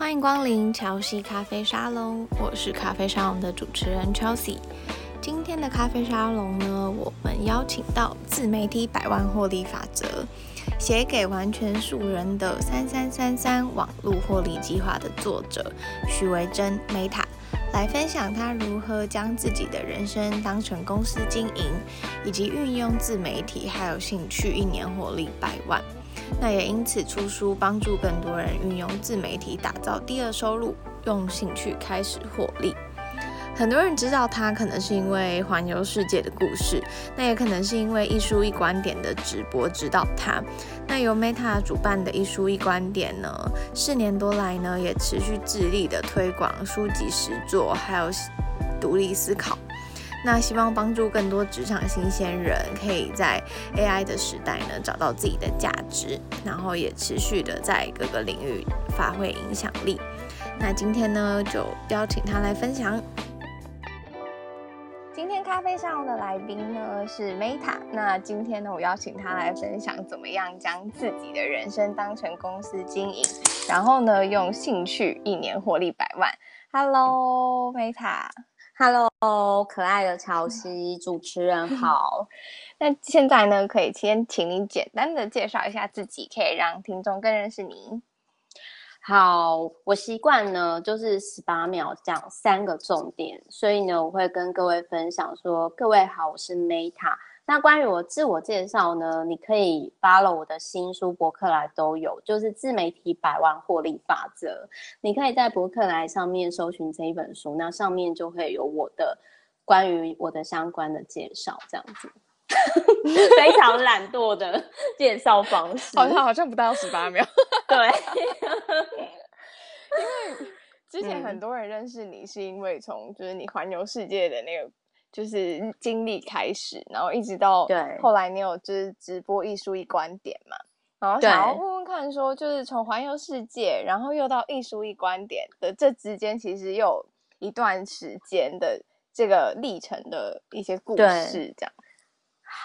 欢迎光临乔西咖啡沙龙，我是咖啡沙龙的主持人 Chelsea。今天的咖啡沙龙呢，我们邀请到自媒体百万获利法则，写给完全素人的三三三三网络获利计划的作者许维珍 Meta，来分享他如何将自己的人生当成公司经营，以及运用自媒体还有兴趣一年获利百万。那也因此出书，帮助更多人运用自媒体打造第二收入，用兴趣开始获利。很多人知道他，可能是因为环游世界的故事，那也可能是因为一书一观点的直播知道他。那由 Meta 主办的一书一观点呢，四年多来呢，也持续致力的推广书籍实作，还有独立思考。那希望帮助更多职场新鲜人，可以在 AI 的时代呢，找到自己的价值，然后也持续的在各个领域发挥影响力。那今天呢，就邀请他来分享。今天咖啡上的来宾呢是 Meta，那今天呢，我邀请他来分享怎么样将自己的人生当成公司经营，然后呢，用兴趣一年获利百万。Hello，Meta。Hello，可爱的乔西主持人 好。那现在呢，可以先请你简单的介绍一下自己，可以让听众更认识你。好，我习惯呢就是十八秒讲三个重点，所以呢，我会跟各位分享说：各位好，我是 Meta。那关于我自我介绍呢，你可以 follow 我的新书博客来都有，就是自媒体百万获利法则。你可以在博客来上面搜寻这一本书，那上面就会有我的关于我的相关的介绍，这样子 非常懒惰的 介绍方式，好像好像不到十八秒。对，因为之前很多人认识你是因为从就是你环游世界的那个。就是经历开始，然后一直到后来，你有就是直播艺术一观点嘛，然后想要问问看，说就是从环游世界，然后又到艺术一观点的这之间，其实又有一段时间的这个历程的一些故事，这样。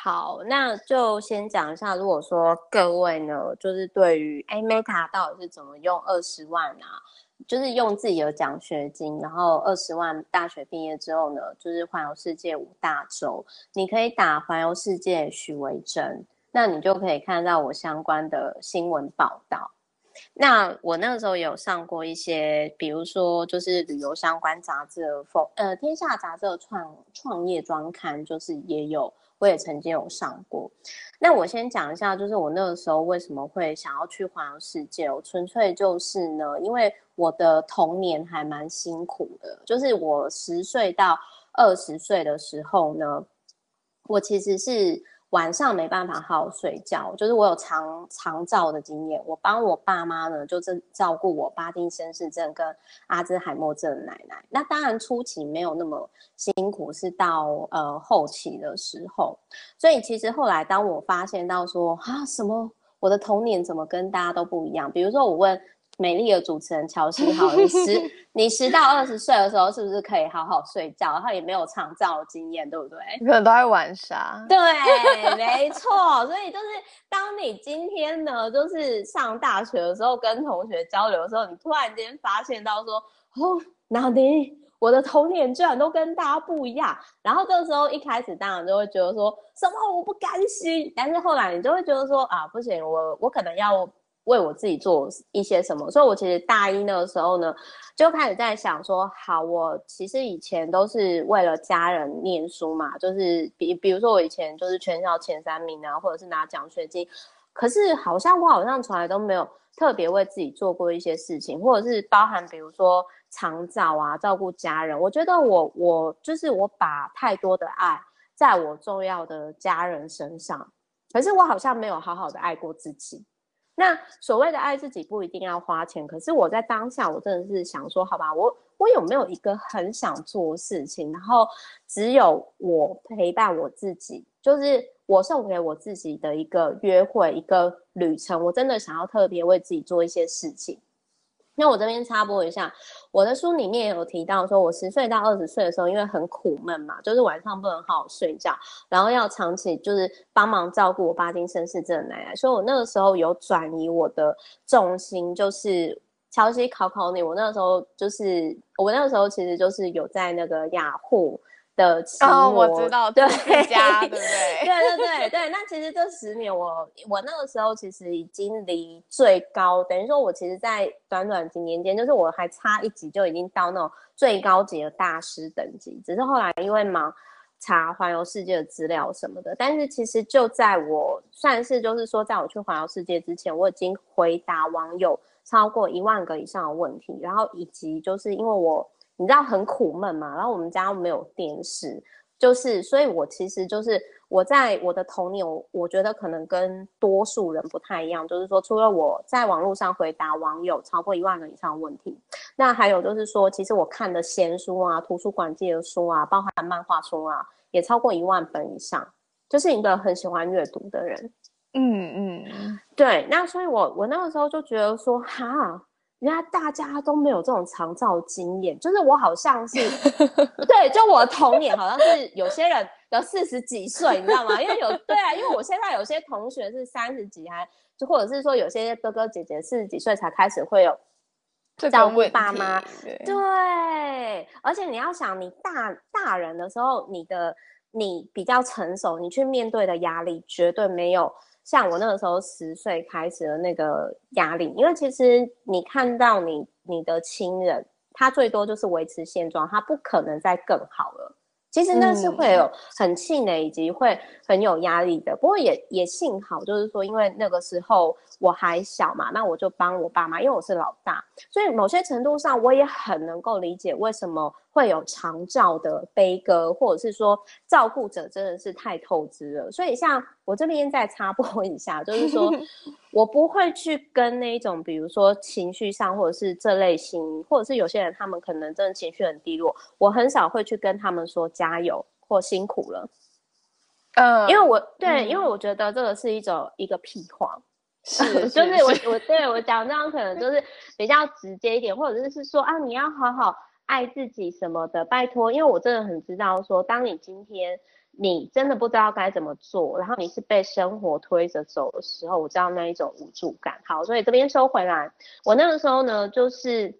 好，那就先讲一下，如果说各位呢，就是对于哎，Meta 到底是怎么用二十万啊？就是用自己的奖学金，然后二十万大学毕业之后呢，就是环游世界五大洲。你可以打环游世界许维珍，那你就可以看到我相关的新闻报道。那我那个时候有上过一些，比如说就是旅游相关杂志的风，呃，天下杂志的创创业专刊，就是也有。我也曾经有上过，那我先讲一下，就是我那个时候为什么会想要去环游世界，我纯粹就是呢，因为我的童年还蛮辛苦的，就是我十岁到二十岁的时候呢，我其实是。晚上没办法好好睡觉，就是我有长长照的经验。我帮我爸妈呢，就是照顾我巴金森氏症跟阿兹海默症的奶奶。那当然初期没有那么辛苦，是到呃后期的时候。所以其实后来当我发现到说啊什么，我的童年怎么跟大家都不一样？比如说我问。美丽的主持人乔西，好，你十 你十到二十岁的时候，是不是可以好好睡觉？然后也没有长照的经验，对不对？可能都在玩耍。对，没错。所以就是，当你今天呢，就是上大学的时候，跟同学交流的时候，你突然间发现到说，哦，哪里？我的童年居然都跟大家不一样。然后这个时候一开始当然就会觉得说什么我不甘心，但是后来你就会觉得说啊，不行，我我可能要。为我自己做一些什么，所以我其实大一那个时候呢，就开始在想说，好，我其实以前都是为了家人念书嘛，就是比比如说我以前就是全校前三名啊，或者是拿奖学金，可是好像我好像从来都没有特别为自己做过一些事情，或者是包含比如说长照啊，照顾家人，我觉得我我就是我把太多的爱在我重要的家人身上，可是我好像没有好好的爱过自己。那所谓的爱自己不一定要花钱，可是我在当下，我真的是想说，好吧，我我有没有一个很想做事情，然后只有我陪伴我自己，就是我送给我自己的一个约会，一个旅程，我真的想要特别为自己做一些事情。那我这边插播一下，我的书里面有提到说，我十岁到二十岁的时候，因为很苦闷嘛，就是晚上不能好好睡觉，然后要长期就是帮忙照顾我巴金森氏症的奶奶，所以我那个时候有转移我的重心，就是乔西考考你，我那个时候就是我那个时候其实就是有在那个雅虎的期末，哦，我知道，对家，对不对？对对对对。那其实这十年我，我我那个时候其实已经离最高，等于说我其实，在短短几年间，就是我还差一级就已经到那种最高级的大师等级，只是后来因为忙。查环游世界的资料什么的，但是其实就在我算是就是说，在我去环游世界之前，我已经回答网友超过一万个以上的问题，然后以及就是因为我你知道很苦闷嘛，然后我们家没有电视，就是所以我其实就是。我在我的童年，我我觉得可能跟多数人不太一样，就是说，除了我在网络上回答网友超过一万个以上的问题，那还有就是说，其实我看的闲书啊，图书馆借的书啊，包含漫画书啊，也超过一万本以上，就是一个很喜欢阅读的人。嗯嗯，对。那所以我我那个时候就觉得说，哈。人家大家都没有这种长照经验，就是我好像是，对，就我的童年好像是有些人有四十几岁，你知道吗？因为有对啊，因为我现在有些同学是三十几，还就或者是说有些哥哥姐姐四十几岁才开始会有照顾爸妈，对，对，而且你要想，你大大人的时候，你的你比较成熟，你去面对的压力绝对没有。像我那个时候十岁开始的那个压力，因为其实你看到你你的亲人，他最多就是维持现状，他不可能再更好了。其实那是会有很气馁，以及会很有压力的。不过也也幸好，就是说，因为那个时候我还小嘛，那我就帮我爸妈，因为我是老大，所以某些程度上我也很能够理解为什么会有长照的悲歌，或者是说照顾者真的是太透支了。所以像我这边再插播一下，就是说 我不会去跟那种，比如说情绪上，或者是这类型，或者是有些人他们可能真的情绪很低落，我很少会去跟他们说加油或辛苦了。嗯，因为我对、嗯，因为我觉得这个是一种一个屁话，是，就是我我对我讲这样可能就是比较直接一点，或者就是说啊，你要好好爱自己什么的，拜托，因为我真的很知道说，当你今天。你真的不知道该怎么做，然后你是被生活推着走的时候，我知道那一种无助感。好，所以这边收回来，我那个时候呢，就是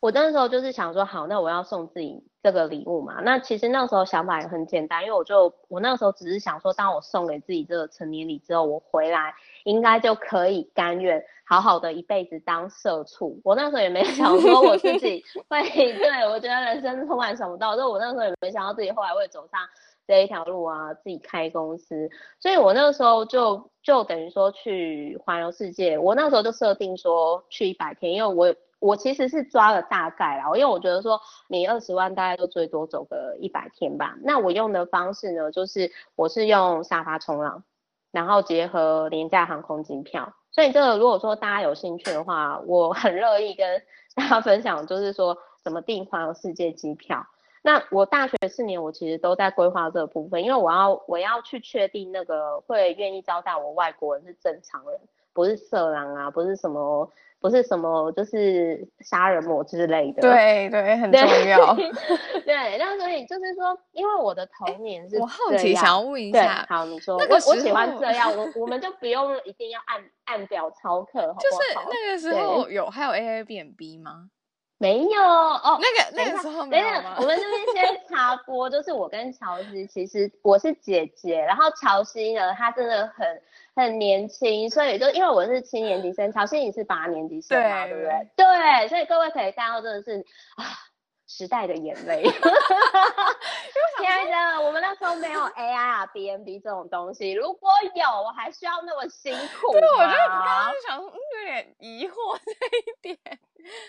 我那个时候就是想说，好，那我要送自己这个礼物嘛。那其实那时候想法也很简单，因为我就我那个时候只是想说，当我送给自己这个成年礼之后，我回来应该就可以甘愿好好的一辈子当社畜。我那时候也没想说我自己 会，对，我觉得人生充满想不到，所以我那时候也没想到自己后来会走上。这一条路啊，自己开公司，所以我那个时候就就等于说去环游世界。我那时候就设定说去一百天，因为我我其实是抓了大概啦，因为我觉得说你二十万大概就最多走个一百天吧。那我用的方式呢，就是我是用沙发冲浪，然后结合廉价航空机票。所以这个如果说大家有兴趣的话，我很乐意跟大家分享，就是说怎么订环游世界机票。那我大学四年，我其实都在规划这部分，因为我要我要去确定那个会愿意招待我外国人是正常人，不是色狼啊，不是什么不是什么就是杀人魔之类的。对对，很重要。对，那所以就是说，因为我的童年是，我好奇想要问一下，好，你说，那个、我我喜欢这样，我我们就不用一定要按按表操课，好不好？就是那个时候有还有 Airbnb 吗？没有哦，那个那个时候没有吗？我们这边先 插播，就是我跟乔西，其实我是姐姐，然后乔西呢，她真的很很年轻，所以就因为我是七年级生，乔西你是八年级生嘛，对不对？对，所以各位可以看到，真的是啊，时代的眼泪。亲爱的，我们那时候没有 AI 啊、BNB 这种东西，如果有，我还需要那么辛苦吗？对，我就刚刚就想，嗯，有点疑惑这一点。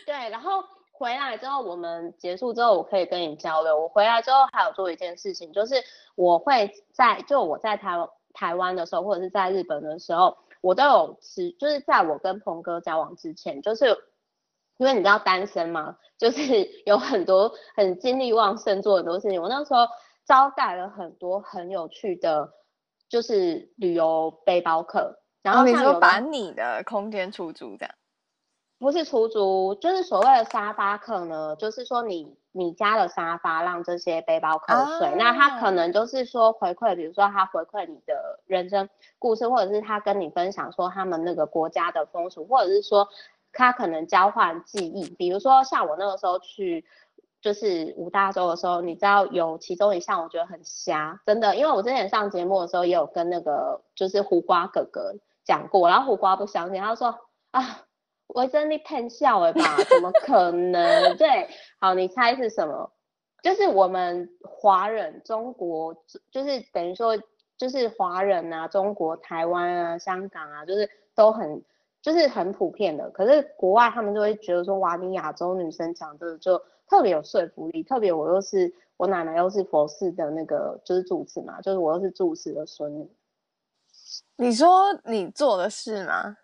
对，然后。回来之后，我们结束之后，我可以跟你交流。我回来之后还有做一件事情，就是我会在就我在台台湾的时候，或者是在日本的时候，我都有吃。就是在我跟鹏哥交往之前，就是因为你知道单身嘛，就是 有很多很精力旺盛做很多事情。我那时候招待了很多很有趣的，就是旅游背包客。然后你说把你的空间出租这样。不是出租，就是所谓的沙发客呢，就是说你你家的沙发让这些背包客睡，啊，那他可能就是说回馈，比如说他回馈你的人生故事，或者是他跟你分享说他们那个国家的风俗，或者是说他可能交换记忆，比如说像我那个时候去就是五大洲的时候，你知道有其中一项我觉得很瞎，真的，因为我之前上节目的时候也有跟那个就是胡瓜哥哥讲过，然后胡瓜不相信，他说啊，我真的骗笑了吧？怎么可能？对，好，你猜是什么？就是我们华人，中国就是等于说就是华人啊，中国台湾啊，香港啊，就是都很就是很普遍的。可是国外他们就会觉得说，哇，你亚洲女生讲这个就特别有说服力。特别我又是我奶奶又是佛寺的那个就是住持嘛，就是我又是住持的孙女。你说你做的事吗？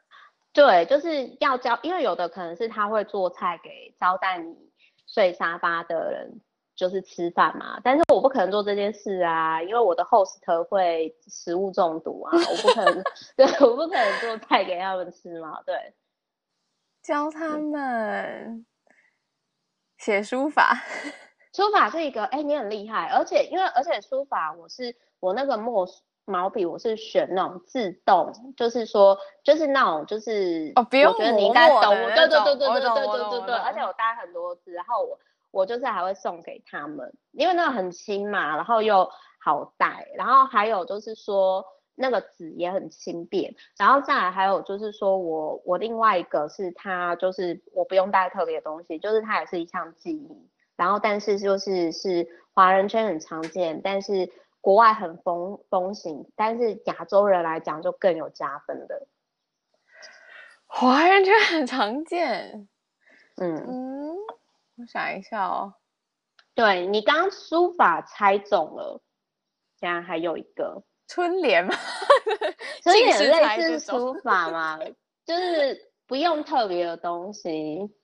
对，就是要教，因为有的可能是他会做菜给招待你睡沙发的人。就是吃饭嘛，但是我不可能做这件事啊，因为我的 host 会食物中毒啊，我不可能，对，我不可能做菜给他们吃嘛，对。教他们写书法，书法是一个，哎、欸，你很厉害，而且因为而且书法我是我那个墨毛笔我是选那种自动，就是说就是那种就是哦，不用我觉得你应该懂，对对对对对对对对对，而且我带很多字，然后我。我就是还会送给他们，因为那个很轻嘛，然后又好带，然后还有就是说那个纸也很轻便，然后再来还有就是说我我另外一个是它就是我不用带特别的东西，就是它也是一项记忆，然后但是就是是华人圈很常见，但是国外很风风行，但是亚洲人来讲就更有加分的。华人圈很常见，嗯嗯。我想一下哦，对，你刚刚书法猜中了，现在还有一个春联嘛，春联类似书法嘛，就是不用特别的东西。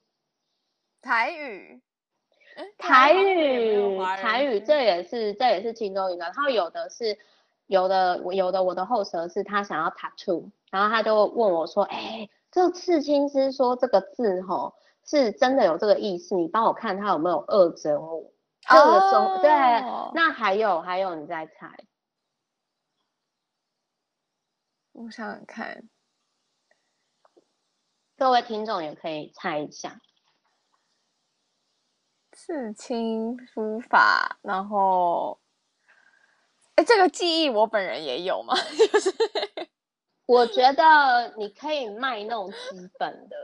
台语，台语，台语，这也是这也是其中一个。然后有的是有的有的我的后舌是他想要 tattoo，然后他就问我说：“哎、欸，这个刺青师说这个字吼。”是真的有这个意思，你帮我看他有没有二整我，这个中、oh. 对，那还有还有你再猜，我想想看，各位听众也可以猜一下，刺青书法，然后，哎，这个记忆我本人也有嘛？就是我觉得你可以卖那种基本的。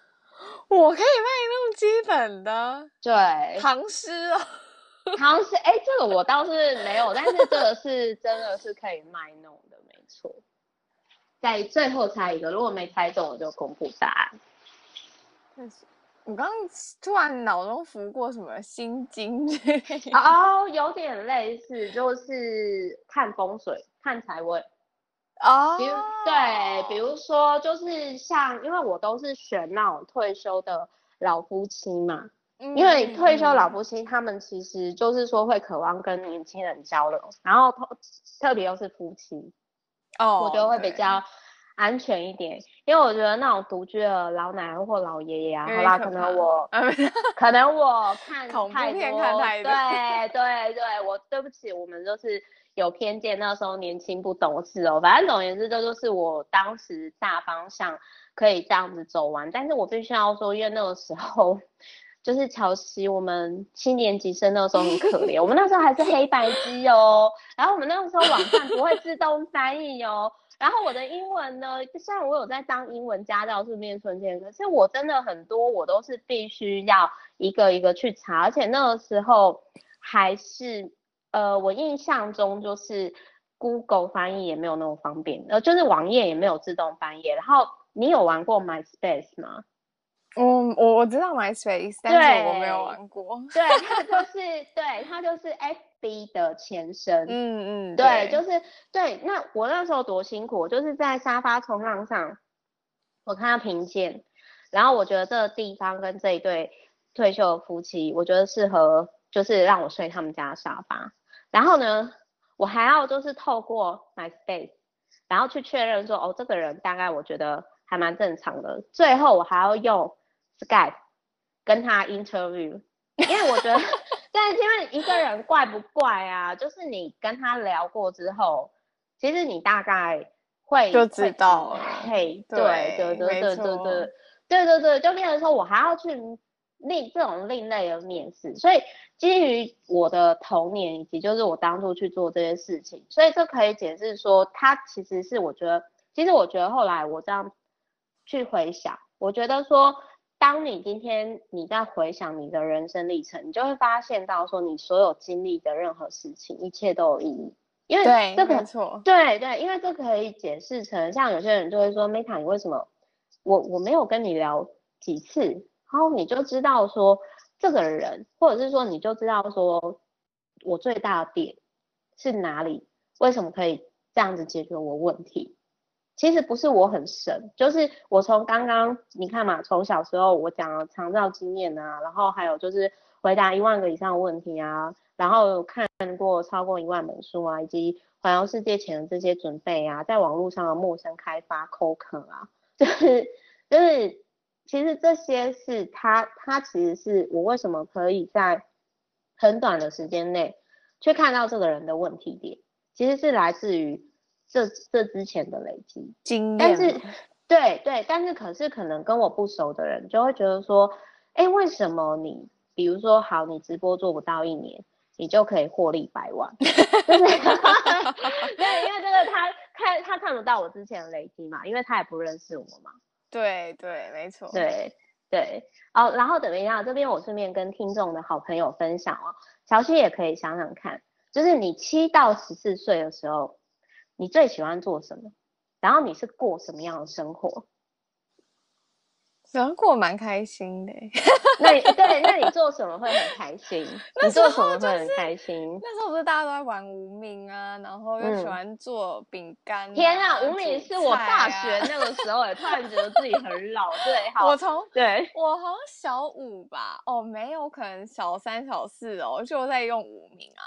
我可以卖那种基本的，对，唐诗哦，唐诗，哎，这个我倒是没有，但是这个是真的是可以卖弄的，没错。在最后猜一个，如果没猜中，我就公布答案。但是我刚刚突然脑中浮过什么心经哦，有点类似，就是看风水、看财位。哦、oh.，比如对，比如说就是像，因为我都是选那种退休的老夫妻嘛，嗯、因为退休老夫妻他们其实就是说会渴望跟年轻人交流，然后特特别又是夫妻，哦、oh,，我觉得会比较安全一点因为我觉得那种独居的老奶奶或老爷爷啊，好啦，可能我可能我看太多，看太多对对对，我对不起，我们就是。有偏见，那时候年轻不懂事哦。反正总而言之，这就是我当时大方向可以这样子走完。但是我必须要说，因为那个时候就是乔西，我们七年级生那个时候很可怜，我们那时候还是黑白机哦。然后我们那个时候网站不会自动翻译哦。然后我的英文呢，虽然我有在当英文家教，是念春天，可是我真的很多我都是必须要一个一个去查，而且那个时候还是。呃，我印象中就是 Google 翻译也没有那么方便，呃，就是网页也没有自动翻译。然后你有玩过 MySpace 吗？嗯，我我知道 MySpace，但是我没有玩过。对，它就是对，它就是 FB 的前身。嗯嗯，对，就是对。那我那时候多辛苦，我就是在沙发冲浪上，我看到评鉴，然后我觉得这个地方跟这一对退休的夫妻，我觉得适合，就是让我睡他们家的沙发。然后呢，我还要就是透过 MySpace，然后去确认说，哦，这个人大概我觉得还蛮正常的。最后我还要用 Skype 跟他 interview，因为我觉得，对，因为一个人怪不怪啊？就是你跟他聊过之后，其实你大概会就知道了。嘿，对对对对对对对对对，就变成说我还要去另这种另类的面试，所以基于我的童年以及就是我当初去做这些事情，所以这可以解释说，他其实是我觉得，其实我觉得后来我这样去回想，我觉得说，当你今天你在回想你的人生历程，你就会发现到说，你所有经历的任何事情，一切都有意义。因为这个没错，对对，因为这可以解释成，像有些人就会说，Meta，你为什么我我没有跟你聊几次，然后你就知道说这个人，或者是说你就知道说我最大的点是哪里，为什么可以这样子解决我问题？其实不是我很神，就是我从刚刚你看嘛，从小时候我讲了长照经验啊，然后还有就是回答一万个以上的问题啊。然后看过超过一万本书啊，以及环游世界前的这些准备啊，在网络上的陌生开发、扣客啊，就是就是，其实这些是他他其实是我为什么可以在很短的时间内去看到这个人的问题点，其实是来自于这这之前的累积经验。但 是对对，但是可是可能跟我不熟的人就会觉得说，哎，为什么你比如说好，你直播做不到一年？你就可以获利百万 对，因为这个他看他看不到我之前的累积嘛，因为他也不认识我嘛。对对，没错。对对，好，然后等一下，这边我顺便跟听众的好朋友分享哦，乔西也可以想想看，就是你七到十四岁的时候，你最喜欢做什么？然后你是过什么样的生活？喜欢过蛮开心的，那你对，那你做什么会很开心？你做什么会很开心？那时候不是大家都在玩无名啊，然后又喜欢做饼干、啊嗯。天啊，无名是我大学那个时候，也突然觉得自己很老。对，好，我从对，我好像小五吧，哦，没有，可能小三、小四哦，就在用无名啊。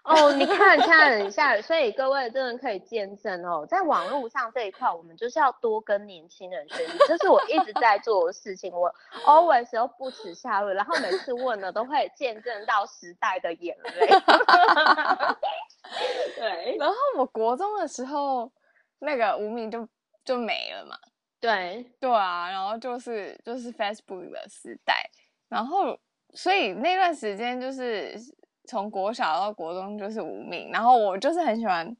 哦，你看看一下，所以各位真的可以见证哦，在网络上这一块，我们就是要多跟年轻人学习，这是我一直在做的事情。我 always 都不耻下问，然后每次问了都会见证到时代的眼泪。对，然后我国中的时候，那个无名就就没了嘛。对，对啊，然后就是就是 Facebook 的时代，然后所以那段时间就是。从国小到国中就是无名，然后我就是很喜欢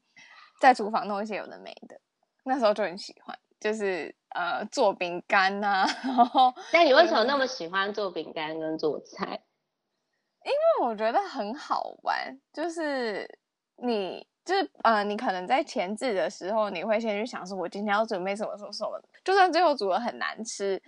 在厨房弄一些有的没的，那时候就很喜欢，就是呃做饼干呐、啊。然后，那你为什么那么喜欢做饼干跟做菜？因为我觉得很好玩，就是你就是呃你可能在前置的时候，你会先去想说，我今天要准备什么什么什么，就算最后煮的很难吃，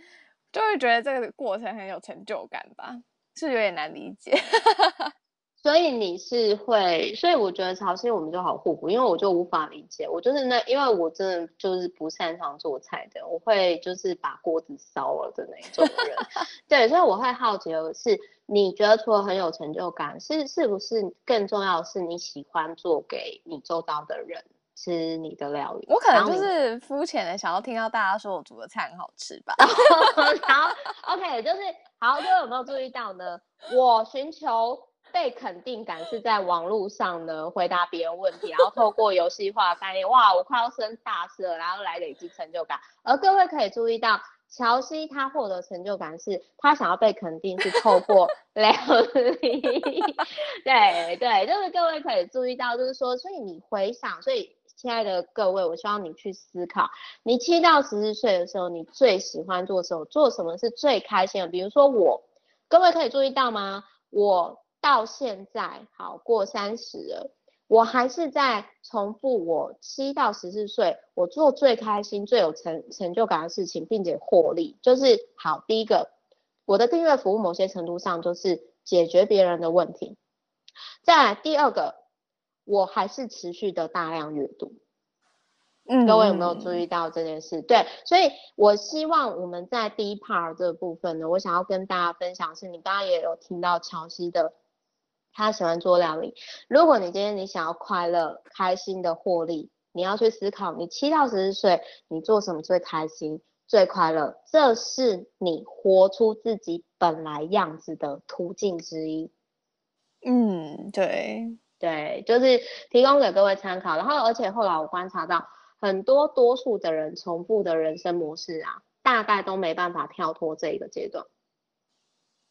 就会觉得这个过程很有成就感吧，是有点难理解。所以你是会，所以我觉得潮汐我们就好互补，因为我就无法理解，我就是那，因为我真的就是不擅长做菜的，我会就是把锅子烧了的那种人。对，所以我会好奇的是，你觉得除了很有成就感，是是不是更重要的是你喜欢做给你周遭的人吃你的料理？我可能就是肤浅的想要听到大家说我煮的菜很好吃吧。然后，OK，就是好，各位有没有注意到呢？我寻求。被肯定感是在网络上呢，回答别人问题，然后透过游戏化概念，哇，我快要升大师了，然后来累积成就感。而各位可以注意到，乔西他获得成就感是，他想要被肯定是透过 料理。对对，就是各位可以注意到，就是说，所以你回想，所以亲爱的各位，我希望你去思考，你七到十四岁的时候，你最喜欢做什么？做什么是最开心的？比如说我，各位可以注意到吗？我。到现在好过三十了，我还是在重复我七到十四岁我做最开心、最有成成就感的事情，并且获利。就是好，第一个，我的订阅服务某些程度上就是解决别人的问题。再来第二个，我还是持续的大量阅读。嗯，各位有没有注意到这件事？对，所以我希望我们在第一 part 这个部分呢，我想要跟大家分享的是，你刚刚也有听到乔西的。他喜欢做料理。如果你今天你想要快乐、开心的获利，你要去思考，你七到十四岁，你做什么最开心、最快乐？这是你活出自己本来样子的途径之一。嗯，对对，就是提供给各位参考。然后，而且后来我观察到，很多多数的人重复的人生模式啊，大概都没办法跳脱这一个阶段。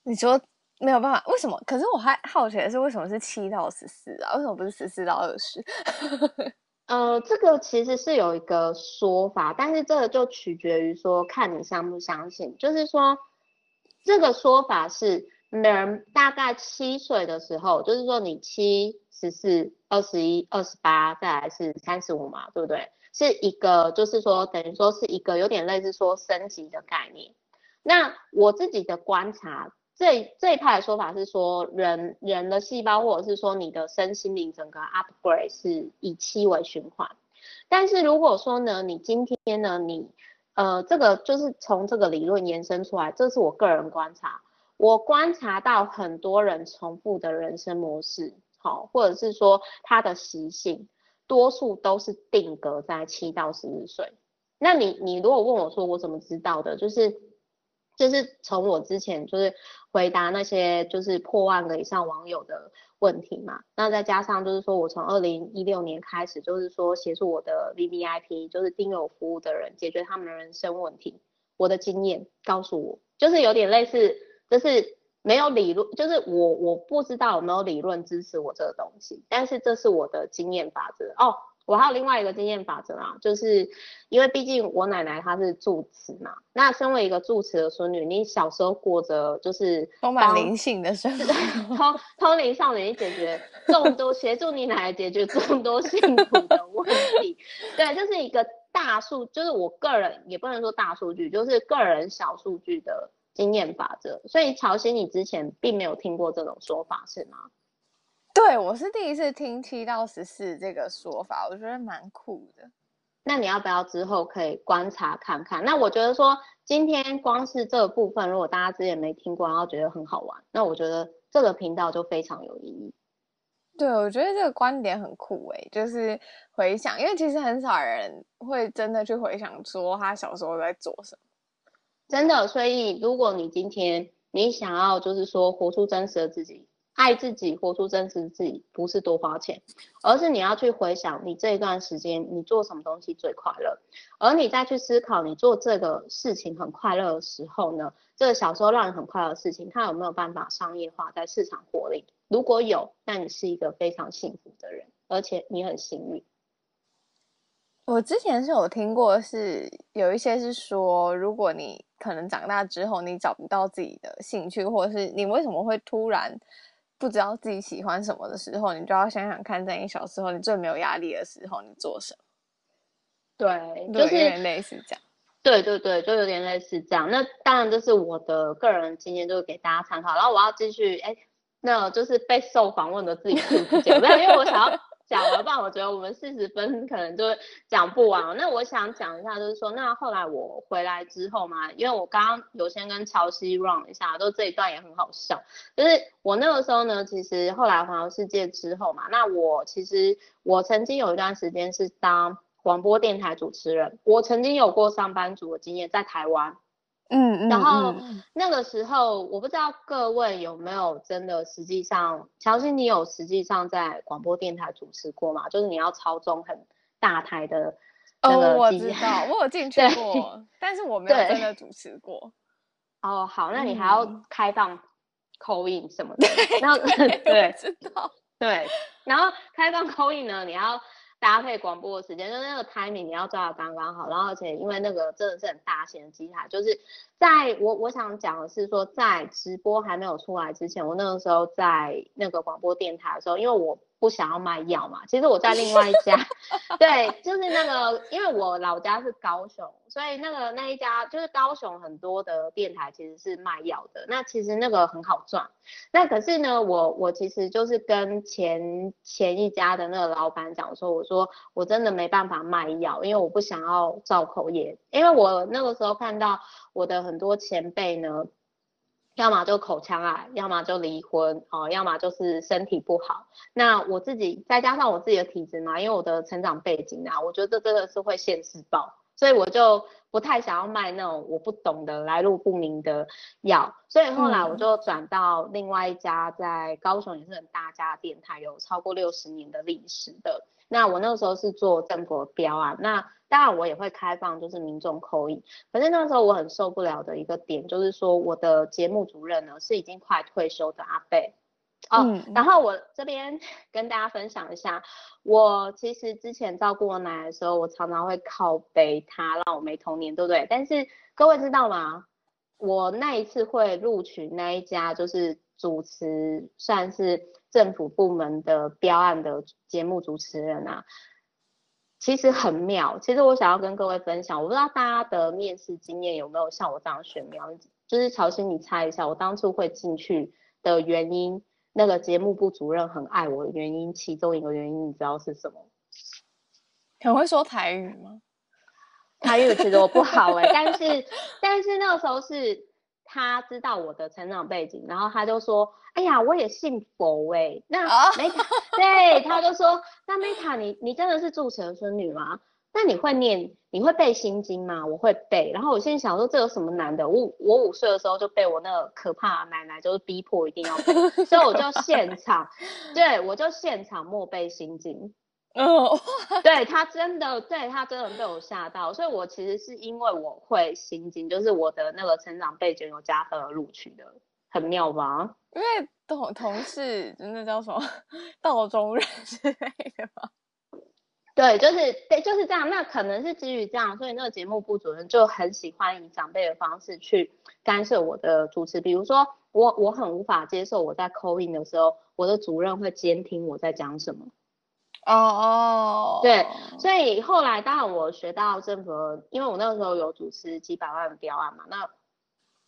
你说没有办法？为什么？可是我还好奇的是，为什么是七到十四啊？为什么不是十四到二十？呃，这个其实是有一个说法，但是这个就取决于说看你相不相信。就是说，这个说法是人大概七岁的时候，就是说你七、十四、二十一、二十八，再来是三十五嘛，对不对？是一个，就是说等于说是一个有点类似说升级的概念。那我自己的观察。这这一派的说法是说人，人的细胞或者是说你的身心灵整个 upgrade 是以七为循环。但是如果说呢，你今天呢，你呃这个就是从这个理论延伸出来，这是我个人观察，我观察到很多人重复的人生模式，好，或者是说他的习性，多数都是定格在七到十二岁。那你你如果问我说我怎么知道的，就是。就是从我之前就是回答那些就是破万个以上网友的问题嘛，那再加上就是说我从二零一六年开始就是说协助我的 VVIP 就是订阅服务的人解决他们的人生问题，我的经验告诉我，就是有点类似，就是没有理论，就是我我不知道有没有理论支持我这个东西，但是这是我的经验法则哦。我还有另外一个经验法则啊，就是因为毕竟我奶奶她是住持嘛，那身为一个住持的孙女，你小时候过着就是充满灵性的生活，通通灵少女，解决众多协助你奶奶解决众多幸福的问题，对，就是一个大数，就是我个人也不能说大数据，就是个人小数据的经验法则。所以乔欣，你之前并没有听过这种说法是吗？对，我是第一次听七到十四这个说法，我觉得蛮酷的。那你要不要之后可以观察看看？那我觉得说今天光是这个部分，如果大家之前没听过，然后觉得很好玩，那我觉得这个频道就非常有意义。对，我觉得这个观点很酷诶，就是回想，因为其实很少人会真的去回想说他小时候在做什么。真的，所以如果你今天你想要就是说活出真实的自己。爱自己，活出真实自己，不是多花钱，而是你要去回想你这一段时间你做什么东西最快乐，而你再去思考你做这个事情很快乐的时候呢，这个小时候让你很快乐的事情，它有没有办法商业化，在市场获利？如果有，那你是一个非常幸福的人，而且你很幸运。我之前是有听过，是有一些是说，如果你可能长大之后你找不到自己的兴趣，或者是你为什么会突然。不知道自己喜欢什么的时候，你就要想想看，在你小时候你最没有压力的时候，你做什么？对，就是有点类似这样。对对对，就有点类似这样。那当然这是我的个人经验，就是给大家参考。然后我要继续，哎，那就是被受访问的自己自己讲，没有，因为我想要。讲了吧，我觉得我们四十分可能就讲不完。那我想讲一下，就是说，那后来我回来之后嘛，因为我刚刚有先跟乔西 run 一下，都这一段也很好笑。就是我那个时候呢，其实后来环游世界之后嘛，那我其实我曾经有一段时间是当广播电台主持人，我曾经有过上班族的经验，在台湾。嗯，然后那个时候，我不知道各位有没有真的实际上，乔欣，你有实际上在广播电台主持过吗？就是你要操纵很大台的那个。哦，我知道，我有进 去过，但是我 没有真的主持过。哦，好，那你还要开放 call in 什么的？然后对，知道，对，然后开放 call in 呢，你要。搭配广播的时间，就那个 timing 你要抓的刚刚好，然后而且因为那个真的是很大型的机台，就是在我我想讲的是说，在直播还没有出来之前，我那个时候在那个广播电台的时候，因为我。不想要卖药嘛？其实我在另外一家，对，就是那个，因为我老家是高雄，所以那个那一家就是高雄很多的电台其实是卖药的。那其实那个很好赚。那可是呢，我我其实就是跟前前一家的那个老板讲说，我说我真的没办法卖药，因为我不想要造口业，因为我那个时候看到我的很多前辈呢。要么就口腔癌，要么就离婚，哦，要么就是身体不好。那我自己再加上我自己的体质嘛，因为我的成长背景啊，我觉得这真的是会现世报，所以我就不太想要卖那种我不懂的来路不明的药。所以后来我就转到另外一家在高雄也是很大家的电台，有超过六十年的历史的。那我那个时候是做政府的标案，那当然我也会开放就是民众 call in。可是那时候我很受不了的一个点就是说，我的节目主任呢是已经快退休的阿贝。哦，嗯、然后我这边 跟大家分享一下，我其实之前照顾我奶奶的时候，我常常会靠背她，让我没童年，对不对？但是各位知道吗？我那一次会录取那一家就是主持，算是政府部门的标案的节目主持人啊，其实很妙。其实我想要跟各位分享，我不知道大家的面试经验有没有像我这样选苗，就是乔欣，你猜一下，我当初会进去的原因。那个节目部主任很爱我的原因，其中一个原因你知道是什么？很会说台语吗？台语其实我不好哎、欸，但是但是那个时候是他知道我的成长背景，然后他就说：“哎呀，我也信佛哎、欸。”那梅塔、oh. 对，他就说：“那梅塔，你你真的是住持的孙女吗？”那你会念，你会背心经吗？我会背。然后我现在想说，这有什么难的？我我五岁的时候就被我那个可怕的奶奶，就是逼迫一定要背，所以我就现场，对我就现场默背心经。哦，对他真的，对他真的被我吓到。所以我其实是因为我会心经，就是我的那个成长背景有加分而录取的，很妙吧？因为同同事，那叫什么道中人之类的吧。对，就是对，就是这样。那可能是基于这样，所以那个节目部主任就很喜欢以长辈的方式去干涉我的主持。比如说，我我很无法接受我在 call in 的时候，我的主任会监听我在讲什么。哦哦。对，所以后来当我学到政府，因为我那个时候有主持几百万的标案嘛，那。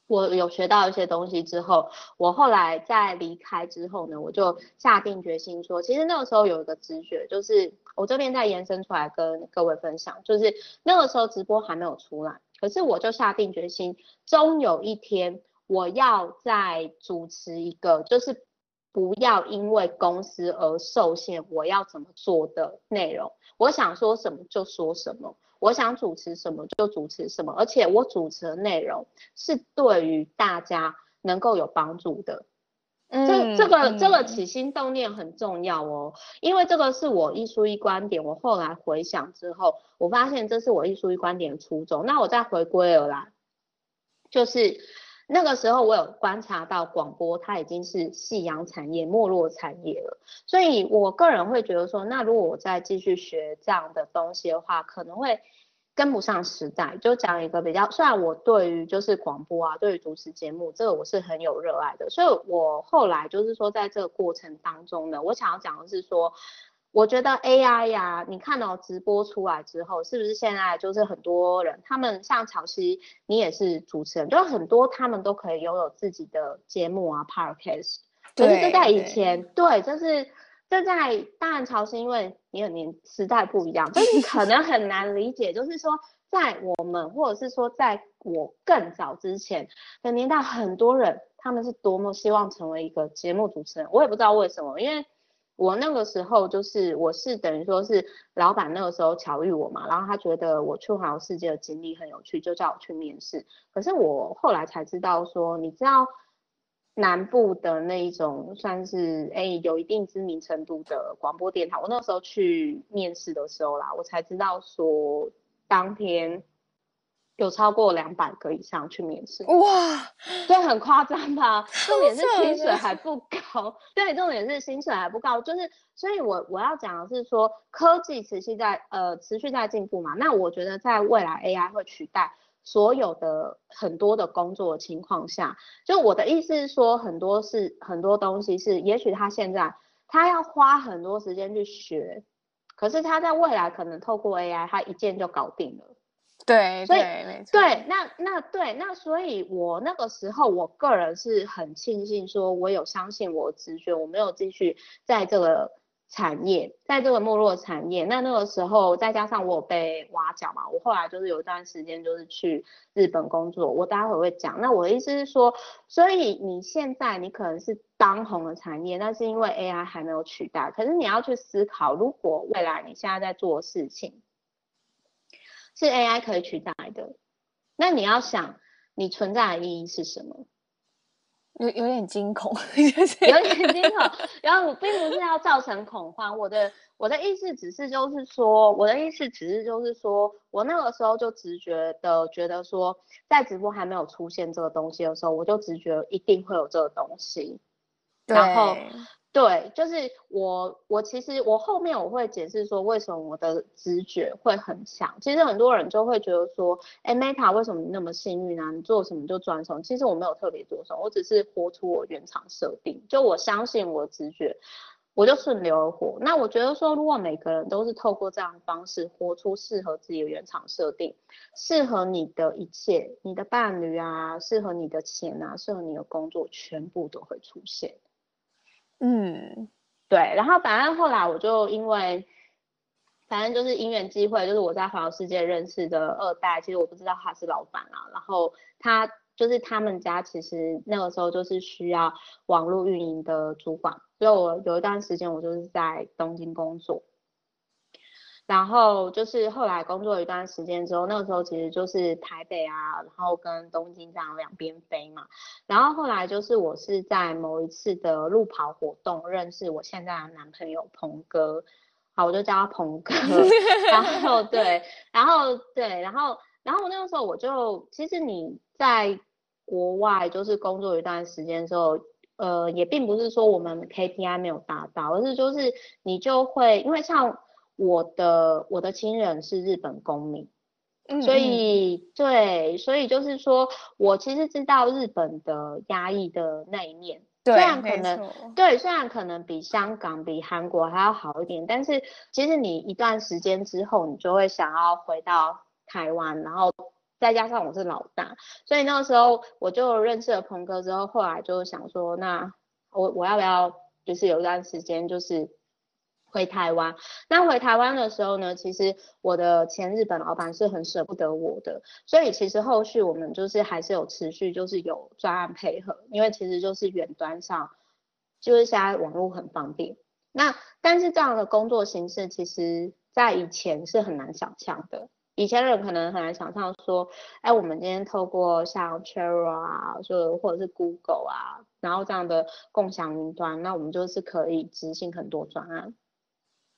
我有学到一些东西之后，我后来在离开之后呢，我就下定决心说，其实那个时候有一个直觉，就是我这边再延伸出来跟各位分享，就是那个时候直播还没有出来，可是我就下定决心，终有一天我要再主持一个，就是不要因为公司而受限，我要怎么做的内容，我想说什么就说什么。我想主持什么就主持什么，而且我主持的内容是对于大家能够有帮助的。嗯，这这个、嗯、这个起心动念很重要哦，因为这个是我一书一观点。我后来回想之后，我发现这是我一书一观点的初衷。那我再回归而来，就是。那个时候我有观察到广播它已经是夕阳产业、没落产业了，所以我个人会觉得说，那如果我再继续学这样的东西的话，可能会跟不上时代。就讲一个比较，虽然我对于就是广播啊，对于主持节目这个我是很有热爱的，所以我后来就是说在这个过程当中呢，我想要讲的是说。我觉得 AI 呀、啊，你看到直播出来之后，是不是现在就是很多人，他们像乔欣，你也是主持人，就很多他们都可以拥有自己的节目啊，Podcast。可是这在以前，对，对，就是这在当然乔欣，因为你很年时代不一样，就是你可能很难理解，就是说在我们或者是说在我更早之前的年代，很多人他们是多么希望成为一个节目主持人，我也不知道为什么，因为。我那个时候就是，我是等于说是老板那个时候巧遇我嘛，然后他觉得我去环游世界的经历很有趣，就叫我去面试。可是我后来才知道说，你知道南部的那一种算是哎有一定知名程度的广播电台，我那时候去面试的时候啦，我才知道说当天。有超过两百个以上去面试，哇，对，很夸张吧？重点是薪水还不高，对，重点是薪水还不高，就是，所以我我要讲的是说，科技持续在呃持续在进步嘛，那我觉得在未来 AI 会取代所有的很多的工作的情况下，就我的意思是说，很多是很多东西是，也许他现在他要花很多时间去学，可是他在未来可能透过 AI，他一键就搞定了。对，所以对，那那对，那所以，我那个时候，我个人是很庆幸，说我有相信我的直觉，我没有继续在这个产业，在这个没落产业。那那个时候，再加上我有被挖角嘛，我后来就是有一段时间就是去日本工作，我待会会讲。那我的意思是说，所以你现在你可能是当红的产业，那是因为 AI 还没有取代。可是你要去思考，如果未来你现在在做的事情。是 AI 可以取代的，那你要想，你存在的意义是什么？有有点惊恐，有点惊恐。然后我并不是要造成恐慌，我的我的意思只是就是说，我的意思只是就是说我那个时候就直觉的觉得说，在直播还没有出现这个东西的时候，我就直觉一定会有这个东西，然后。对，就是我，我其实我后面我会解释说为什么我的直觉会很强。其实很多人就会觉得说，哎，Meta 为什么那么幸运啊？你做什么就赚什么。其实我没有特别做什么，我只是活出我原厂设定。就我相信我的直觉，我就顺流而活。那我觉得说，如果每个人都是透过这样的方式活出适合自己的原厂设定，适合你的一切，你的伴侣啊，适合你的钱啊，适合你的工作，全部都会出现。嗯，对，然后反正后来我就因为，反正就是因缘际会，就是我在环游世界认识的二代，其实我不知道他是老板啊，然后他就是他们家其实那个时候就是需要网络运营的主管，所以我有一段时间我就是在东京工作。然后就是后来工作一段时间之后，那个时候其实就是台北啊，然后跟东京这样两边飞嘛。然后后来就是我是在某一次的路跑活动认识我现在的男朋友鹏哥，好，我就叫他鹏哥。然后对，然后对，然后然后那个时候我就其实你在国外就是工作一段时间之后，呃，也并不是说我们 KPI 没有达到，而是就是你就会因为像。我的我的亲人是日本公民，嗯嗯，所以对，所以就是说我其实知道日本的压抑的那一面，对，虽然可能对，虽然可能比香港、比韩国还要好一点，但是其实你一段时间之后，你就会想要回到台湾，然后再加上我是老大，所以那个时候我就认识了鹏哥之后，后来就想说，那我我要不要就是有一段时间就是。回台湾，那回台湾的时候呢，其实我的前日本老板是很舍不得我的，所以其实后续我们就是还是有持续就是有专案配合，因为其实就是远端上，就是现在网络很方便。那但是这样的工作形式，其实在以前是很难想象的，以前人可能很难想象说，哎，我们今天透过像 Trello 啊，就或者是 Google 啊，然后这样的共享云端，那我们就是可以执行很多专案。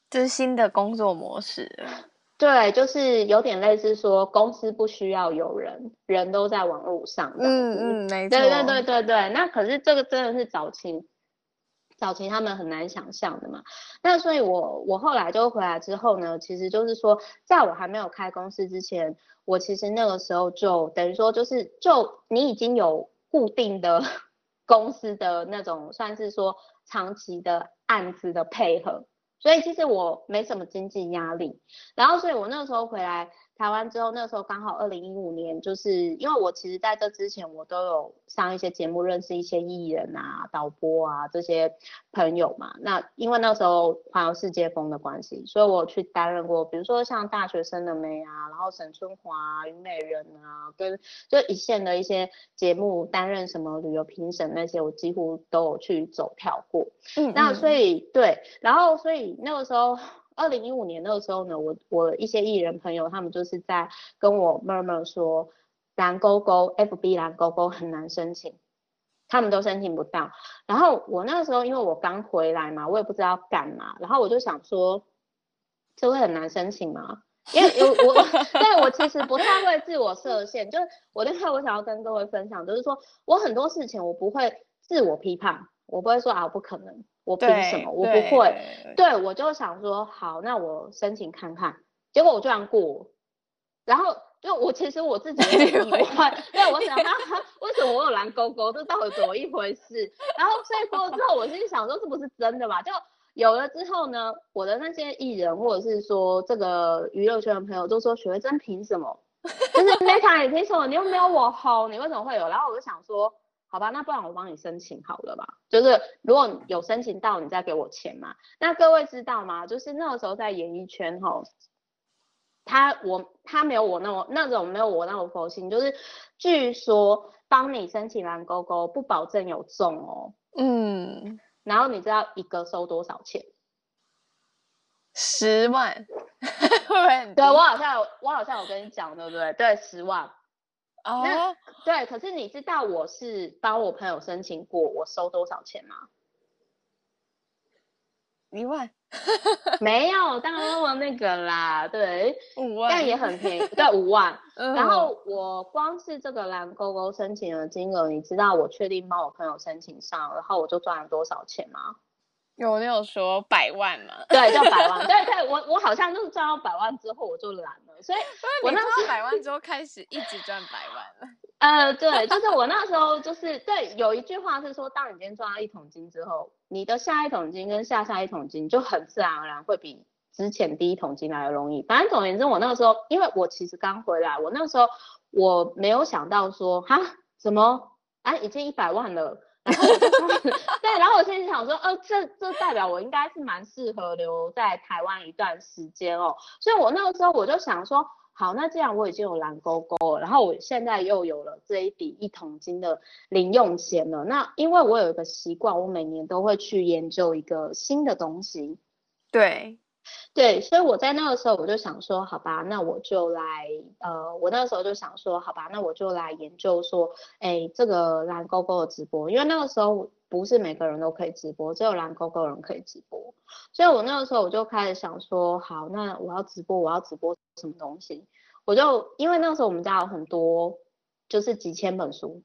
这是新的工作模式，对，就是有点类似说公司不需要有人，人都在网络上。嗯嗯，没错。对对对对对，那可是这个真的是早期，早期他们很难想象的嘛。那所以我我后来就回来之后呢，其实就是说，在我还没有开公司之前，我其实那个时候就等于说，就是就你已经有固定的公司的那种，算是说长期的案子的配合。所以其实我没什么经济压力，然后所以我那个时候回来台湾之后，那个时候刚好二零一五年，就是因为我其实在这之前我都有上一些节目，认识一些艺人啊、导播啊这些朋友嘛。那因为那时候环游世界风的关系，所以我去担任过，比如说像大学生的妹啊，然后沈春华、虞美人啊，跟就一线的一些节目担任什么旅游评审那些，我几乎都有去走跳过。嗯，嗯，那所以对，然后所以。那个时候，二零一五年那个时候呢，我我一些艺人朋友，他们就是在跟我 murmur 说，蓝勾勾，FB 蓝勾勾很难申请，他们都申请不到。然后我那个时候，因为我刚回来嘛，我也不知道干嘛，然后我就想说，这会很难申请吗？因为我我，对我其实不太会自我设限，就是我那时候我想要跟各位分享，就是说我很多事情我不会自我批判，我不会说啊不可能。我凭什么？我不会。对，对，我就想说，好，那我申请看看。结果我居然过，然后就我其实我自己也很意外，对，我想他 为什么我有蓝勾勾，这到底怎么一回事？然后所以过了之后，我心里想说，这不是真的吧？就有了之后呢，我的那些艺人或者是说这个娱乐圈的朋友都说，许魏真凭什么？就是 Meta 你凭什么？你又没有我红，你为什么会有？然后我就想说。好吧，那不然我帮你申请好了吧？就是如果有申请到，你再给我钱嘛。那各位知道吗？就是那个时候在演艺圈吼，他我他没有我那么那种没有我那么佛心，就是据说帮你申请蓝勾勾不保证有中哦。嗯，然后你知道一个收多少钱？十万？对，我好像我好像有跟你讲，对不对？对，十万。哦，对，可是你知道我是帮我朋友申请过，我收多少钱吗？一万？没有，当然问那个啦，对，五万，但也很便宜，对，五万。然后我光是这个蓝勾勾申请的金额，你知道我确定帮我朋友申请上，然后我就赚了多少钱吗？有，没有说百万嘛？对，就百万。对对，我我好像就是赚到百万之后我就懒了，所以我那时候百万之后开始一直赚百万了。呃，对，就是我那时候就是对，有一句话是说，当你今天赚到一桶金之后，你的下一桶金跟下下一桶金就很自然而然会比之前第一桶金来的容易。反正总而言之，我那个时候，因为我其实刚回来，我那个时候我没有想到说，哈，什么，哎，已经一百万了。对，然后我现在想说，呃，这这代表我应该是蛮适合留在台湾一段时间哦。所以我那个时候我就想说，好，那既然我已经有蓝勾勾了，然后我现在又有了这一笔一桶金的零用钱了，那因为我有一个习惯，我每年都会去研究一个新的东西。对。对，所以我在那个时候我就想说，好吧，那我就来，呃，我那个时候就想说，好吧，那我就来研究说，哎，这个蓝勾勾的直播，因为那个时候不是每个人都可以直播，只有蓝勾勾人可以直播，所以我那个时候我就开始想说，好，那我要直播，我要直播什么东西？我就因为那个时候我们家有很多，就是几千本书，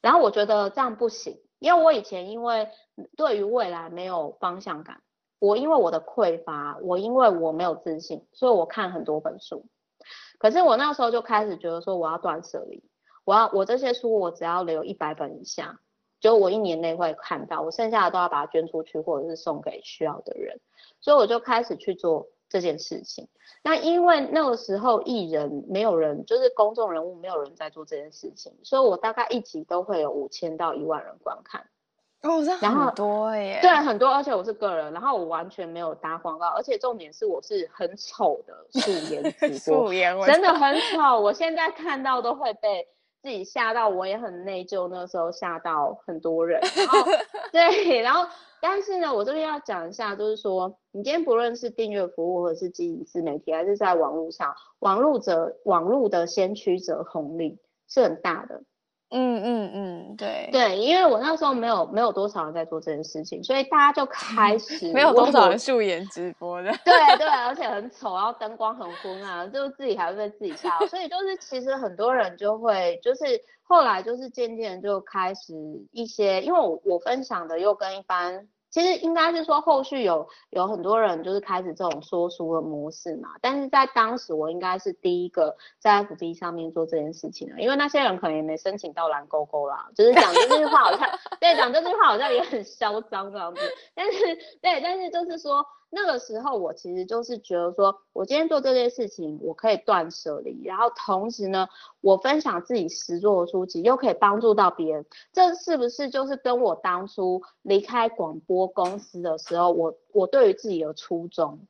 然后我觉得这样不行，因为我以前因为对于未来没有方向感。我因为我的匮乏，我因为我没有自信，所以我看很多本书。可是我那时候就开始觉得说，我要断舍离，我要我这些书我只要留一百本以下，就我一年内会看到，我剩下的都要把它捐出去，或者是送给需要的人。所以我就开始去做这件事情。那因为那个时候艺人没有人，就是公众人物没有人在做这件事情，所以我大概一集都会有五千到一万人观看。哦，这很多耶！对，很多，而且我是个人，然后我完全没有打广告，而且重点是我是很丑的素颜 直播，素颜真的很丑，我现在看到都会被自己吓到，我也很内疚，那时候吓到很多人。然后 对，然后但是呢，我这边要讲一下，就是说，你今天不论是订阅服务，或者是经营自媒体，还是在网络上，网络者网络的先驱者红利是很大的。嗯嗯嗯，对对，因为我那时候没有没有多少人在做这件事情，所以大家就开 始没有多少人素颜直播的，对对，而且很丑，然后灯光很昏啊，就自己还会被自己吓，所以就是其实很多人就会就是后来就是渐渐就开始一些，因为我我分享的又跟一般。其实应该是说，后续有有很多人就是开始这种说书的模式嘛，但是在当时我应该是第一个在 FB 上面做这件事情的，因为那些人可能也没申请到蓝勾勾啦，就是讲这句话好像，对，讲这句话好像也很嚣张这样子，但是对，但是就是说。那个时候我其实就是觉得说，我今天做这件事情，我可以断舍离，然后同时呢，我分享自己实作的书籍，又可以帮助到别人，这是不是就是跟我当初离开广播公司的时候，我我对于自己的初衷，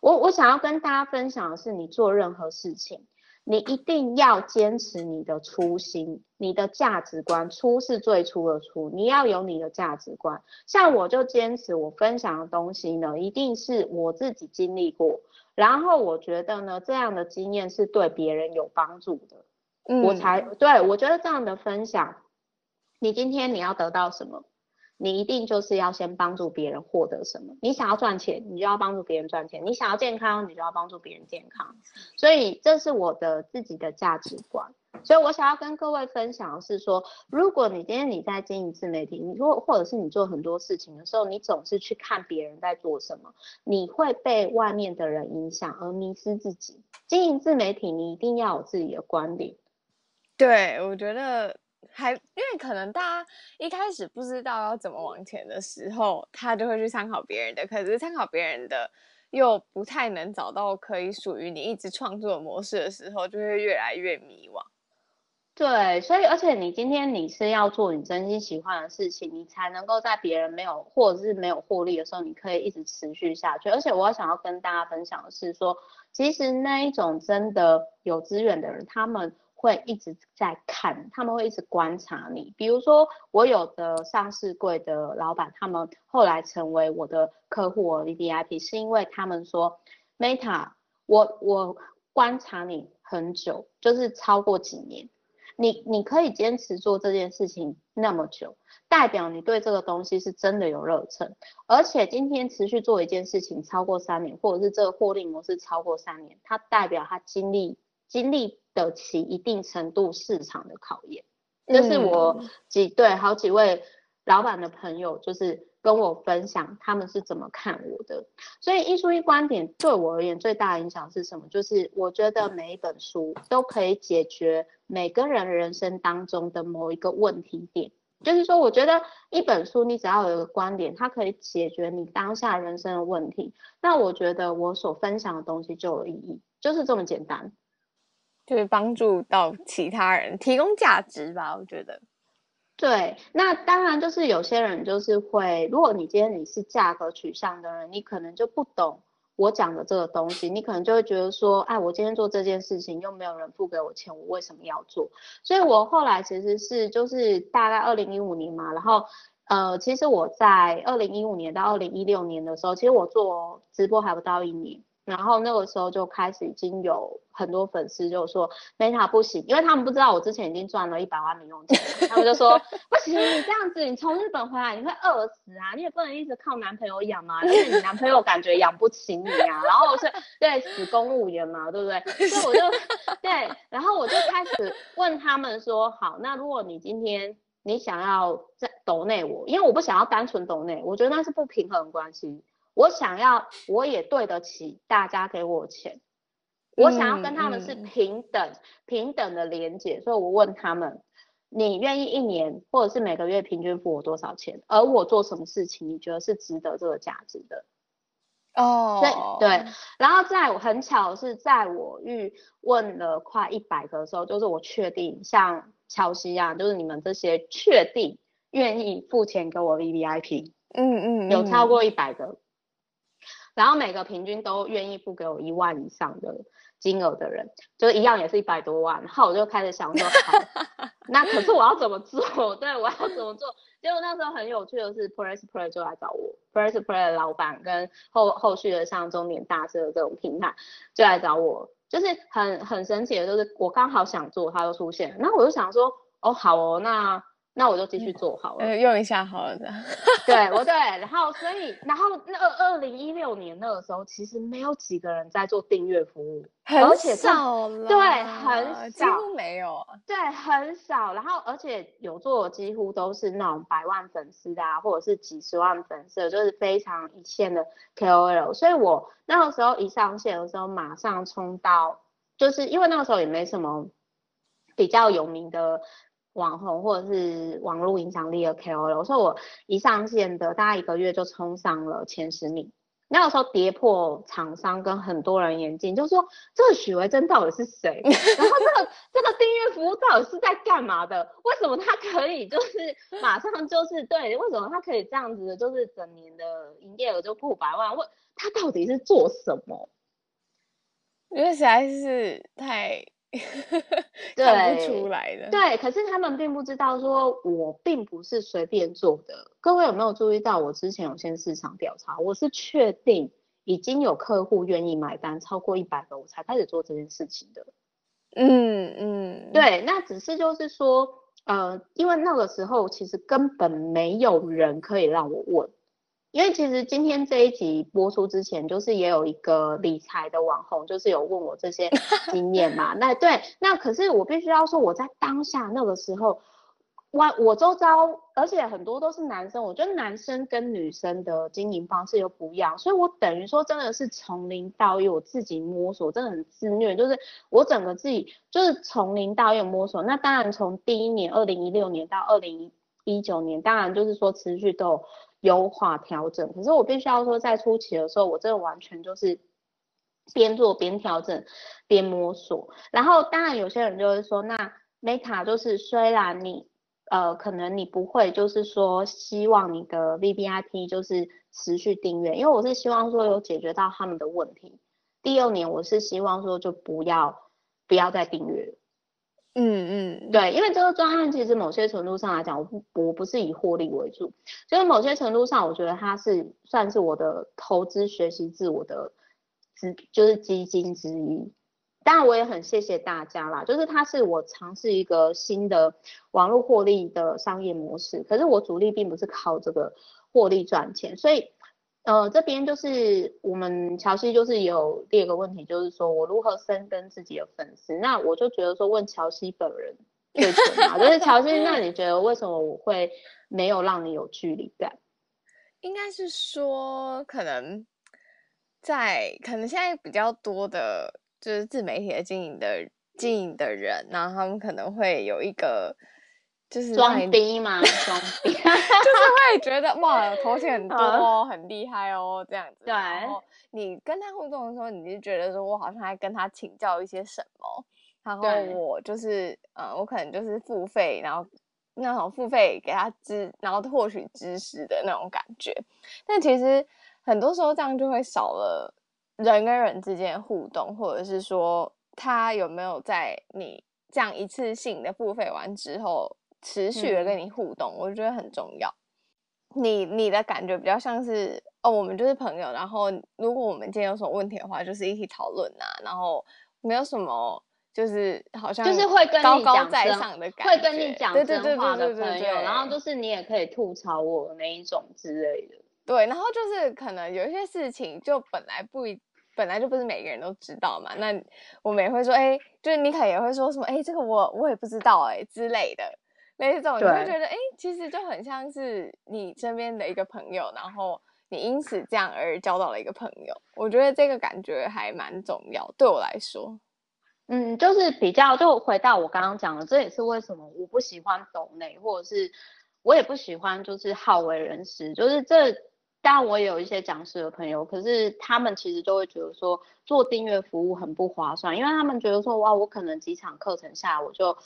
我我想要跟大家分享的是，你做任何事情。你一定要坚持你的初心，你的价值观。初是最初的初，你要有你的价值观。像我就坚持，我分享的东西呢，一定是我自己经历过，然后我觉得呢，这样的经验是对别人有帮助的，嗯，我才对，我觉得这样的分享，你今天你要得到什么？你一定就是要先帮助别人获得什么？你想要赚钱，你就要帮助别人赚钱；你想要健康，你就要帮助别人健康。所以这是我的自己的价值观。所以我想要跟各位分享的是说，如果你今天你在经营自媒体，你或或者是你做很多事情的时候，你总是去看别人在做什么，你会被外面的人影响而迷失自己。经营自媒体，你一定要有自己的观点。对，我觉得。还因为可能大家一开始不知道要怎么往前的时候，他就会去参考别人的，可是参考别人的又不太能找到可以属于你一直创作模式的时候，就会越来越迷惘。对，所以而且你今天你是要做你真心喜欢的事情，你才能够在别人没有或者是没有获利的时候，你可以一直持续下去。而且我想要跟大家分享的是说，其实那一种真的有资源的人，他们。会一直在看，他们会一直观察你。比如说，我有的上市柜的老板，他们后来成为我的客户我的，VIP，是因为他们说，Meta，我我观察你很久，就是超过几年，你你可以坚持做这件事情那么久，代表你对这个东西是真的有热忱，而且今天持续做一件事情超过三年，或者是这个获利模式超过三年，它代表它经历经历得起一定程度市场的考验。这、就是我几对好几位老板的朋友，就是。跟我分享他们是怎么看我的，所以一书一观点对我而言最大的影响是什么？就是我觉得每一本书都可以解决每个人人生当中的某一个问题点。就是说，我觉得一本书你只要有一个观点，它可以解决你当下人生的问题，那我觉得我所分享的东西就有意义，就是这么简单，就是帮助到其他人，提供价值吧，我觉得。对，那当然就是有些人就是会，如果你今天你是价格取向的人，你可能就不懂我讲的这个东西，你可能就会觉得说，哎，我今天做这件事情又没有人付给我钱，我为什么要做？所以我后来其实是就是大概二零一五年嘛，然后呃，其实我在二零一五年到二零一六年的时候，其实我做直播还不到一年。然后那个时候就开始已经有很多粉丝就说 Meta 不行，因为他们不知道我之前已经赚了一百万零用钱，他们就说不行，你这样子，你从日本回来你会饿死啊，你也不能一直靠男朋友养嘛，因为你男朋友感觉养不起你啊，然后我是对死公务员嘛，对不对？所以我就对，然后我就开始问他们说，好，那如果你今天你想要在抖内我，因为我不想要单纯抖内，我觉得那是不平衡关系。我想要，我也对得起大家给我钱，我想要跟他们是平等、嗯、平等的连接，所以我问他们，你愿意一年或者是每个月平均付我多少钱？而我做什么事情，你觉得是值得这个价值的？哦，对对，然后在我很巧是在我预问了快一百个的时候，就是我确定像乔西啊，就是你们这些确定愿意付钱给我 VVIP，嗯嗯，嗯，有超过一百个。然后每个平均都愿意付给我一万以上的金额的人，就一样也是一百多万。然后我就开始想说，好，那可是我要怎么做？对，我要怎么做？结果那时候很有趣的是，Press Play 就来找我，Press Play 的老板跟后后续的像中年大师的这种平台就来找我，就是很很神奇的，就是我刚好想做，他就出现。然后我就想说，哦，好哦，那。那我就继续做好了，嗯、用一下好了的。对，我对，然后所以，然后那二二零一六年那个时候，其实没有几个人在做订阅服务，很少了，对，很少，几乎没有，对，很少。然后而且有做的几乎都是那种百万粉丝的啊，或者是几十万粉丝的，就是非常一线的 KOL。所以我那个时候一上线的时候，马上冲到，就是因为那个时候也没什么比较有名的。网红或者是网络影响力的 KOL，所以我一上线的大概一个月就冲上了前十名。那个时候跌破厂商跟很多人眼镜，就说这个许维珍到底是谁？然后这个这个订阅服务到底是在干嘛的？为什么他可以就是马上就是对？为什么他可以这样子的，就是整年的营业额就破百万？问他到底是做什么？因为实在是太。看不出来的，对，可是他们并不知道，说我并不是随便做的。各位有没有注意到，我之前有先市场调查，我是确定已经有客户愿意买单超过一百个，我才开始做这件事情的。嗯嗯，对，那只是就是说，呃，因为那个时候其实根本没有人可以让我问。因为其实今天这一集播出之前，就是也有一个理财的网红，就是有问我这些 经验嘛。那对，那可是我必须要说，我在当下那个时候，我我周遭，而且很多都是男生，我觉得男生跟女生的经营方式又不一样，所以我等于说真的是从零到一，我自己摸索，真的很自虐，就是我整个自己就是从零到一摸索。那当然从第一年二零一六年到二零一九年，当然就是说持续都有。优化调整，可是我必须要说，在初期的时候，我真的完全就是边做边调整，边摸索。然后，当然有些人就会说，那 Meta 就是虽然你呃可能你不会就是说希望你的 VVIP 就是持续订阅，因为我是希望说有解决到他们的问题。第二年我是希望说就不要不要再订阅了。嗯嗯，对，因为这个专案其实某些程度上来讲，我不我不是以获利为主，就是某些程度上，我觉得它是算是我的投资学习自我的资，就是基金之一。当然我也很谢谢大家啦，就是它是我尝试一个新的网络获利的商业模式，可是我主力并不是靠这个获利赚钱，所以呃这边就是我们乔西就是有第二个问题，就是说我如何深耕自己的粉丝，那我就觉得说问乔西本人最准嘛，就是乔西，那你觉得为什么我会没有让你有距离感？应该是说可能在可能现在比较多的。就是自媒体的经营的经营的人，然后他们可能会有一个就是装逼嘛，装逼 就是会觉得哇，头衔很多哦，很厉害哦，这样子。对。然后你跟他互动的时候，你就觉得说我好像还跟他请教一些什么，然后我就是呃，我可能就是付费，然后那种付费给他知，然后获取知识的那种感觉。但其实很多时候这样就会少了。人跟人之间的互动，或者是说他有没有在你这样一次性的付费完之后，持续的跟你互动，嗯、我觉得很重要。你你的感觉比较像是哦，我们就是朋友，然后如果我们今天有什么问题的话，就是一起讨论啊，然后没有什么就是好像就是会跟你高高在上的感觉，会跟你讲真话的朋友，然后就是你也可以吐槽我那一种之类的。对，然后就是可能有一些事情就本来不一，本来就不是每个人都知道嘛。那我们也会说，哎，就是你可能也会说什么，哎，这个我我也不知道，哎之类的，类似这种，你会觉得，哎，其实就很像是你身边的一个朋友，然后你因此这样而交到了一个朋友。我觉得这个感觉还蛮重要，对我来说，嗯，就是比较，就回到我刚刚讲的，这也是为什么我不喜欢抖内，或者是我也不喜欢就是好为人师，就是这。当然，我也有一些讲师的朋友，可是他们其实就会觉得说做订阅服务很不划算，因为他们觉得说哇，我可能几场课程下来，我就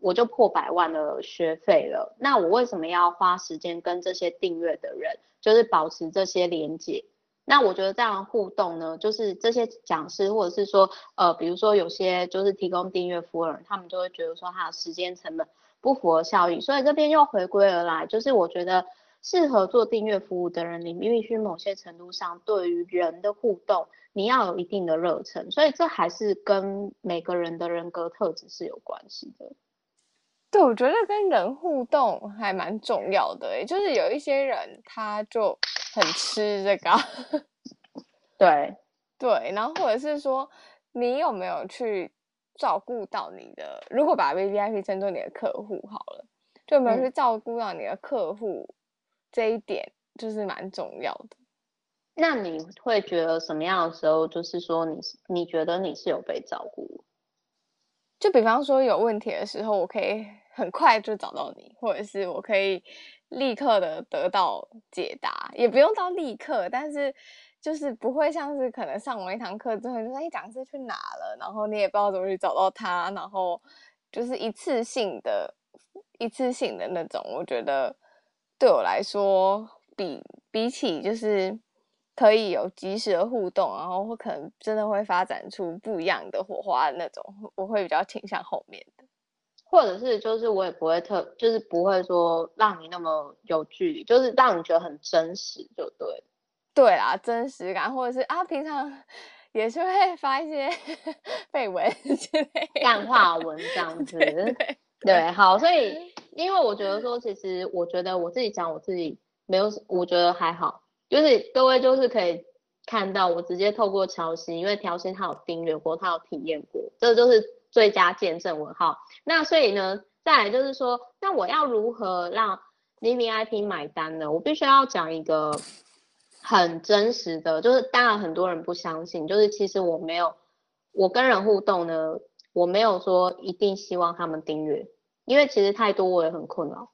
我就破百万的学费了，那我为什么要花时间跟这些订阅的人，就是保持这些连接？那我觉得这样互动呢，就是这些讲师或者是说呃，比如说有些就是提供订阅服务的人，他们就会觉得说他的时间成本不符合效益，所以这边又回归而来，就是我觉得。适合做订阅服务的人，你必须某些程度上对于人的互动，你要有一定的热忱，所以这还是跟每个人的人格特质是有关系的。对，我觉得跟人互动还蛮重要的，诶，就是有一些人他就很吃这个，对 对，然后或者是说你有没有去照顾到你的，如果把 VVIP 称作你的客户好了，就有没有去照顾到你的客户？嗯这一点就是蛮重要的。那你会觉得什么样的时候，就是说你你觉得你是有被照顾？就比方说有问题的时候，我可以很快就找到你，或者是我可以立刻的得到解答，也不用到立刻，但是就是不会像是可能上完一堂课之后，就说哎，讲师去哪了，然后你也不知道怎么去找到他，然后就是一次性的、一次性的那种，我觉得。对我来说，比比起就是可以有及时的互动，然后会可能真的会发展出不一样的火花的那种，我会比较倾向后面的，或者是就是我也不会特，就是不会说让你那么有距离，就是让你觉得很真实，就对。对啊，真实感，或者是啊，平常也是会发一些 废文之类的干话文这样子。对，对，对，对，好，所以。因为我觉得说，其实我觉得我自己讲我自己没有，我觉得还好，就是各位就是可以看到我直接透过乔西，因为乔西他有订阅过，他有体验过，这就是最佳见证文号。那所以呢，再来就是说，那我要如何让 VVIP 买单呢？我必须要讲一个很真实的，就是当然很多人不相信，就是其实我没有，我跟人互动呢，我没有说一定希望他们订阅。因为其实太多我也很困扰，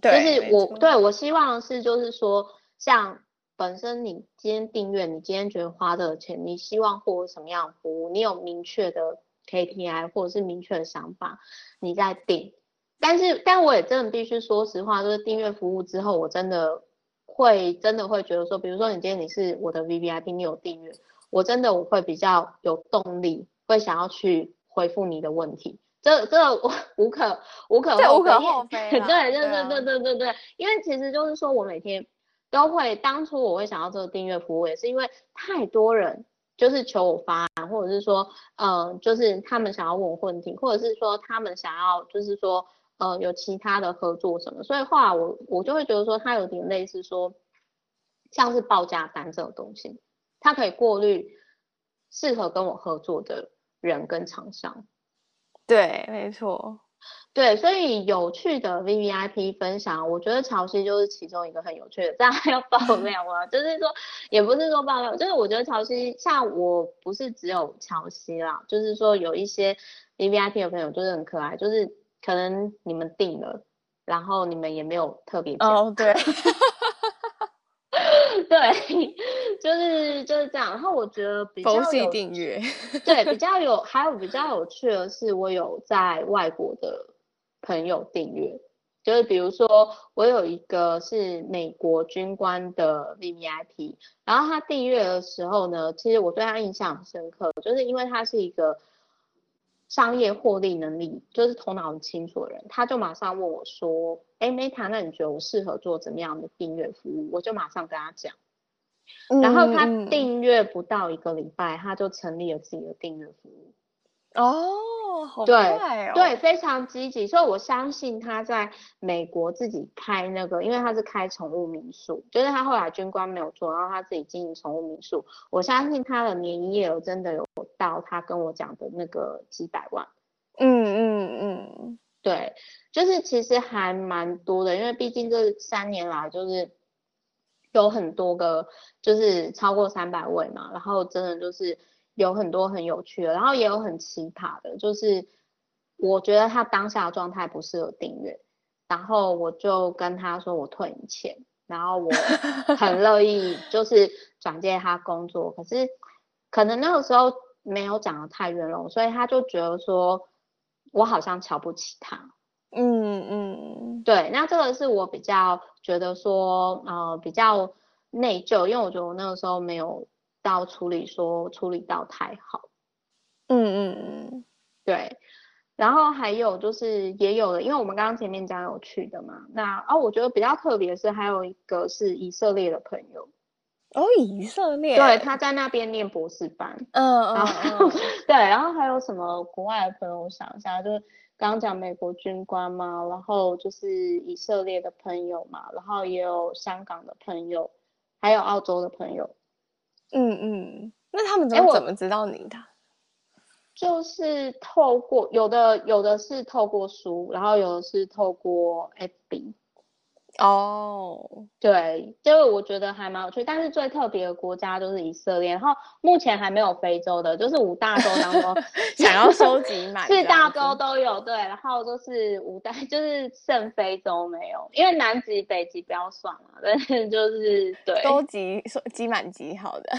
对，就是我对我希望是就是说，像本身你今天订阅，你今天觉得花这个钱，你希望获得什么样的服务？你有明确的 KPI 或者是明确的想法，你再订。但是，但我也真的必须说实话，就是订阅服务之后，我真的会真的会觉得说，比如说你今天你是我的 VVIP，你有订阅，我真的我会比较有动力，会想要去回复你的问题。这这无无可无可这无可厚非，对对对对对对对，因为其实就是说我每天都会，当初我会想要这个订阅服务，也是因为太多人就是求我发，或者是说，呃，就是他们想要问我问题，或者是说他们想要，就是说，呃，有其他的合作什么，所以后来我我就会觉得说，他有点类似说，像是报价单这种东西，他可以过滤适合跟我合作的人跟厂商。对，没错。对，所以有趣的 VVIP 分享，我觉得潮汐就是其中一个很有趣的。这样还要爆料吗？就是说，也不是说爆料，就是我觉得潮汐，像我不是只有潮汐啦，就是说有一些 VVIP 的朋友就是很可爱，就是可能你们定了，然后你们也没有特别讲。哦，对。对，就是就是这样。然后我觉得比较有订阅，对，比较有，还有比较有趣的是，我有在外国的朋友订阅，就是比如说我有一个是美国军官的 VVIP，然后他订阅的时候呢，其实我对他印象很深刻，就是因为他是一个商业获利能力就是头脑很清楚的人，他就马上问我说。哎，Meta，那你觉得我适合做怎么样的订阅服务？我就马上跟他讲，然后他订阅不到一个礼拜，他就成立了自己的订阅服务。哦，好快哦！对，对，非常积极，所以我相信他在美国自己开那个，因为他是开宠物民宿，就是他后来军官没有做，然后他自己经营宠物民宿，我相信他的年营业额真的有到他跟我讲的那个几百万。嗯嗯嗯。对，就是其实还蛮多的，因为毕竟这三年来就是有很多个，就是超过三百位嘛，然后真的就是有很多很有趣的，然后也有很奇葩的，就是我觉得他当下的状态不适合订阅，然后我就跟他说我退你钱，然后我 很乐意就是转介他工作，可是可能那个时候没有讲的太圆融，所以他就觉得说。我好像瞧不起他，嗯嗯，对，那这个是我比较觉得说，呃，比较内疚，因为我觉得我那个时候没有到处理说处理到太好，嗯嗯嗯，对，然后还有就是也有的，因为我们刚刚前面讲有去的嘛，那哦，我觉得比较特别的是还有一个是以色列的朋友。哦，以色列，对，他在那边念博士班，嗯嗯，嗯 对，然后还有什么国外的朋友？我想一下，就是刚刚讲美国军官嘛，然后就是以色列的朋友嘛，然后也有香港的朋友，还有澳洲的朋友。嗯嗯，那他们怎么怎么知道你的？就是透过有的有的是透过书，然后有的是透过 FB。哦，oh. 对，这个我觉得还蛮有趣，但是最特别的国家就是以色列，然后目前还没有非洲的，就是五大洲当中 想要收集 满，四大洲都有，对，然后就是五大，就是剩非洲没有，因为南极、北极不要算了，但是就是对，都集收集满集好的，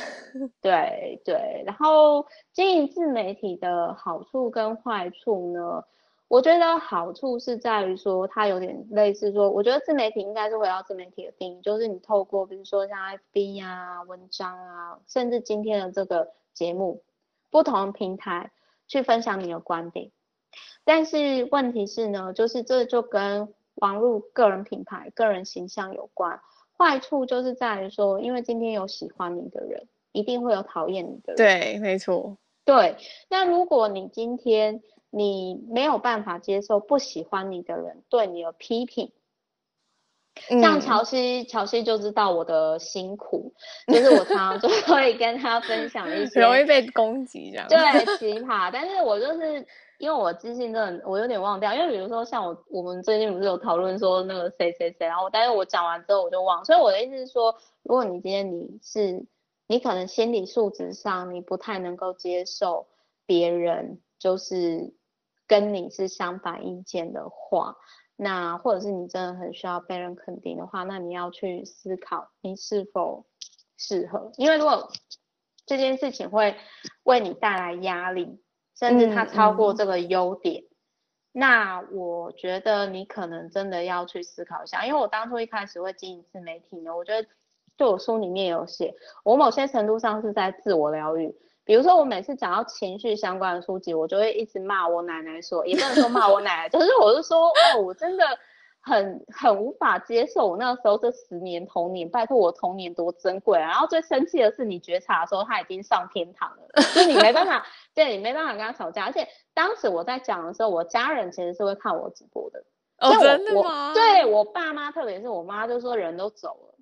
对对，然后经营自媒体的好处跟坏处呢？我觉得好处是在于说，它有点类似说，我觉得自媒体应该是回到自媒体的定义，就是你透过比如说像 FB 啊、文章啊，甚至今天的这个节目，不同平台去分享你的观点。但是问题是呢，就是这就跟网络个人品牌、个人形象有关。坏处就是在于说，因为今天有喜欢你的人，一定会有讨厌你的人。对，没错。对，那如果你今天你没有办法接受不喜欢你的人对你的批评，像乔西，乔西就知道我的辛苦，就是我常常就 会跟他分享一些 容易被攻击这样，对，奇葩。但是我就是因为我自信真的，我有点忘掉，因为比如说像我，我们最近不是有讨论说那个谁谁谁，然后但是我讲完之后我就忘，所以我的意思是说，如果你今天你是你可能心理素质上你不太能够接受别人就是。跟你是相反意见的话，那或者是你真的很需要被人肯定的话，那你要去思考你是否适合。因为如果这件事情会为你带来压力，甚至它超过这个优点，嗯嗯、那我觉得你可能真的要去思考一下。因为我当初一开始会经营自媒体呢，我觉得对我书里面有写，我某些程度上是在自我疗愈。比如说，我每次讲到情绪相关的书籍，我就会一直骂我奶奶说，也不能说骂我奶奶，就是我是说，哦，我真的很很无法接受，我那个时候这十年童年，拜托我童年多珍贵啊！然后最生气的是，你觉察的时候他已经上天堂了，就你没办法，对，你没办法跟他吵架。而且当时我在讲的时候，我家人其实是会看我直播的。哦，真的吗？我对我爸妈，特别是我妈，就说人都走了，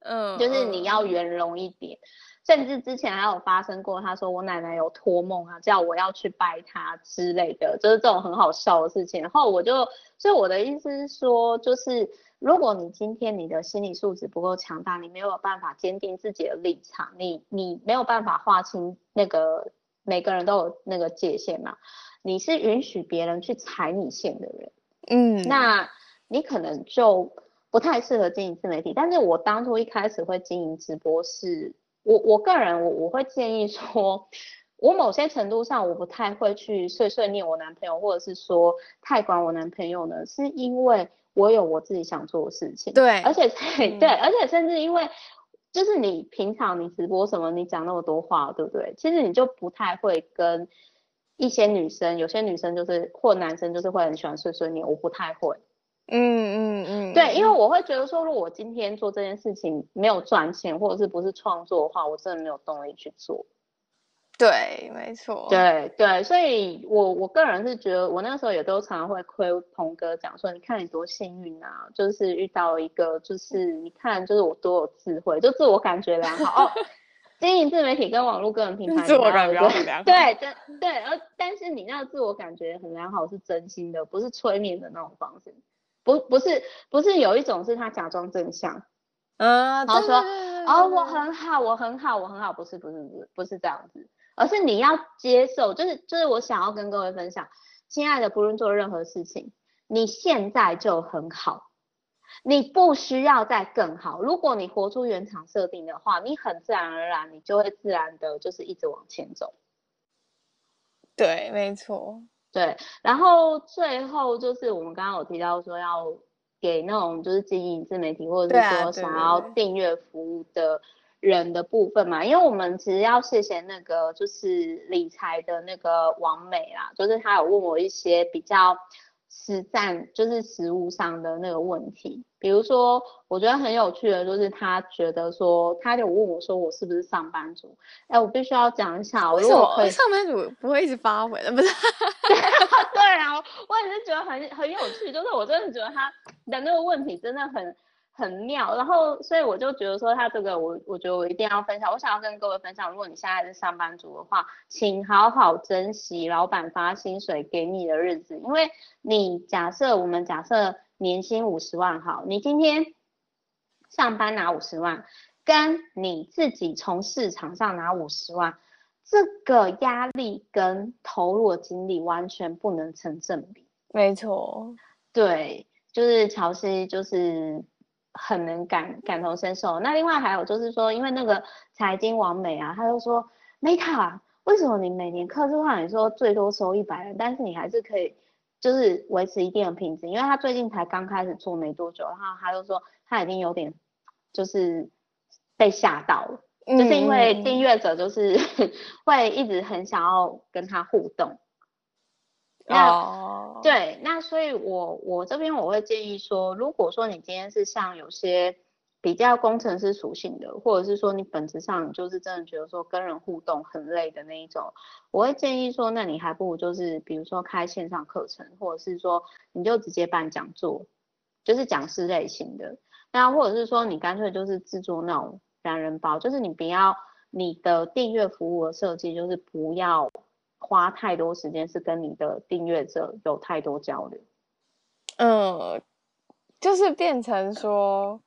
嗯，就是你要圆融一点。甚至之前还有发生过，他说我奶奶有托梦啊，叫我要去拜他之类的，就是这种很好笑的事情。然后我就，所以我的意思是说，就是如果你今天你的心理素质不够强大，你没有办法坚定自己的立场，你你没有办法划清那个每个人都有那个界限嘛，你是允许别人去踩你线的人，嗯，那你可能就不太适合经营自媒体。但是我当初一开始会经营直播是。我我个人我我会建议说，我某些程度上我不太会去碎碎念我男朋友，或者是说太管我男朋友呢，是因为我有我自己想做的事情。对，而且 对，对，而且甚至因为就是你平常你直播什么，你讲那么多话，对不对？其实你就不太会跟一些女生，有些女生就是或男生就是会很喜欢碎碎念，我不太会。嗯嗯嗯，对，因为我会觉得说，如果我今天做这件事情没有赚钱，或者是不是创作的话，我真的没有动力去做。对，没错。对对，所以我我个人是觉得，我那时候也都常常会亏鹏哥讲说，你看你多幸运啊，就是遇到一个，就是你看，就是我多有智慧，就自我感觉良好。哦，经营自媒体跟网络个人品牌，自我感觉很良好。对对对，而但是你那个自我感觉很良好是真心的，不是催眠的那种方式。不不是不是有一种是他假装正向，嗯，然后说哦我很好我很好我很好，不是不是不是不是这样子，而是你要接受，就是就是我想要跟各位分享，亲爱的，不论做任何事情，你现在就很好，你不需要再更好。如果你活出原厂设定的话，你很自然而然，你就会自然的就是一直往前走。对，没错。对，然后最后就是我们刚刚有提到说要给那种就是经营自媒体或者是说想要订阅服务的人的部分嘛，因为我们其实要谢谢那个就是理财的那个王美啦，就是他有问我一些比较。实战就是实物上的那个问题，比如说，我觉得很有趣的，就是他觉得说，他就问我说，我是不是上班族？哎，我必须要讲一下，我如果可以上班族不会一直发回来？不是？对啊，我也是觉得很很有趣，就是我真的觉得他的那个问题真的很。很妙，然后所以我就觉得说他这个我我觉得我一定要分享，我想要跟各位分享，如果你现在是上班族的话，请好好珍惜老板发薪水给你的日子，因为你假设我们假设年薪五十万好，你今天上班拿五十万，跟你自己从市场上拿五十万，这个压力跟投入的精力完全不能成正比。没错，对，就是乔西就是。很能感感同身受。那另外还有就是说，因为那个财经王美啊，他就说，Meta，为什么你每年客制化你说最多收一百人，但是你还是可以就是维持一定的品质？因为他最近才刚开始做没多久，然后他就说他已经有点就是被吓到了，就是因为订阅者就是 会一直很想要跟他互动。那、oh. 对，那所以我我这边我会建议说，如果说你今天是像有些比较工程师属性的，或者是说你本质上就是真的觉得说跟人互动很累的那一种，我会建议说，那你还不如就是比如说开线上课程，或者是说你就直接办讲座，就是讲师类型的，那或者是说你干脆就是制作那种懒人包，就是你不要你的订阅服务的设计就是不要。花太多时间是跟你的订阅者有太多交流，嗯，就是变成说，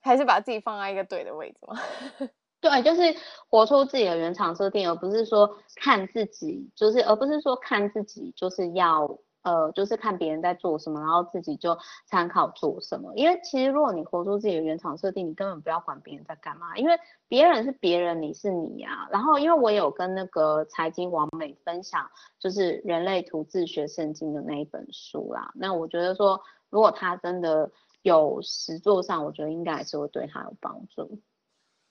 还是把自己放在一个对的位置吗？对，就是活出自己的原厂设定，而不是说看自己，就是而不是说看自己，就是要。呃，就是看别人在做什么，然后自己就参考做什么。因为其实如果你活出自己的原厂设定，你根本不要管别人在干嘛，因为别人是别人，你是你呀、啊。然后，因为我有跟那个财经王美分享，就是人类图自学圣经的那一本书啦。那我觉得说，如果他真的有实作上，我觉得应该还是会对他有帮助。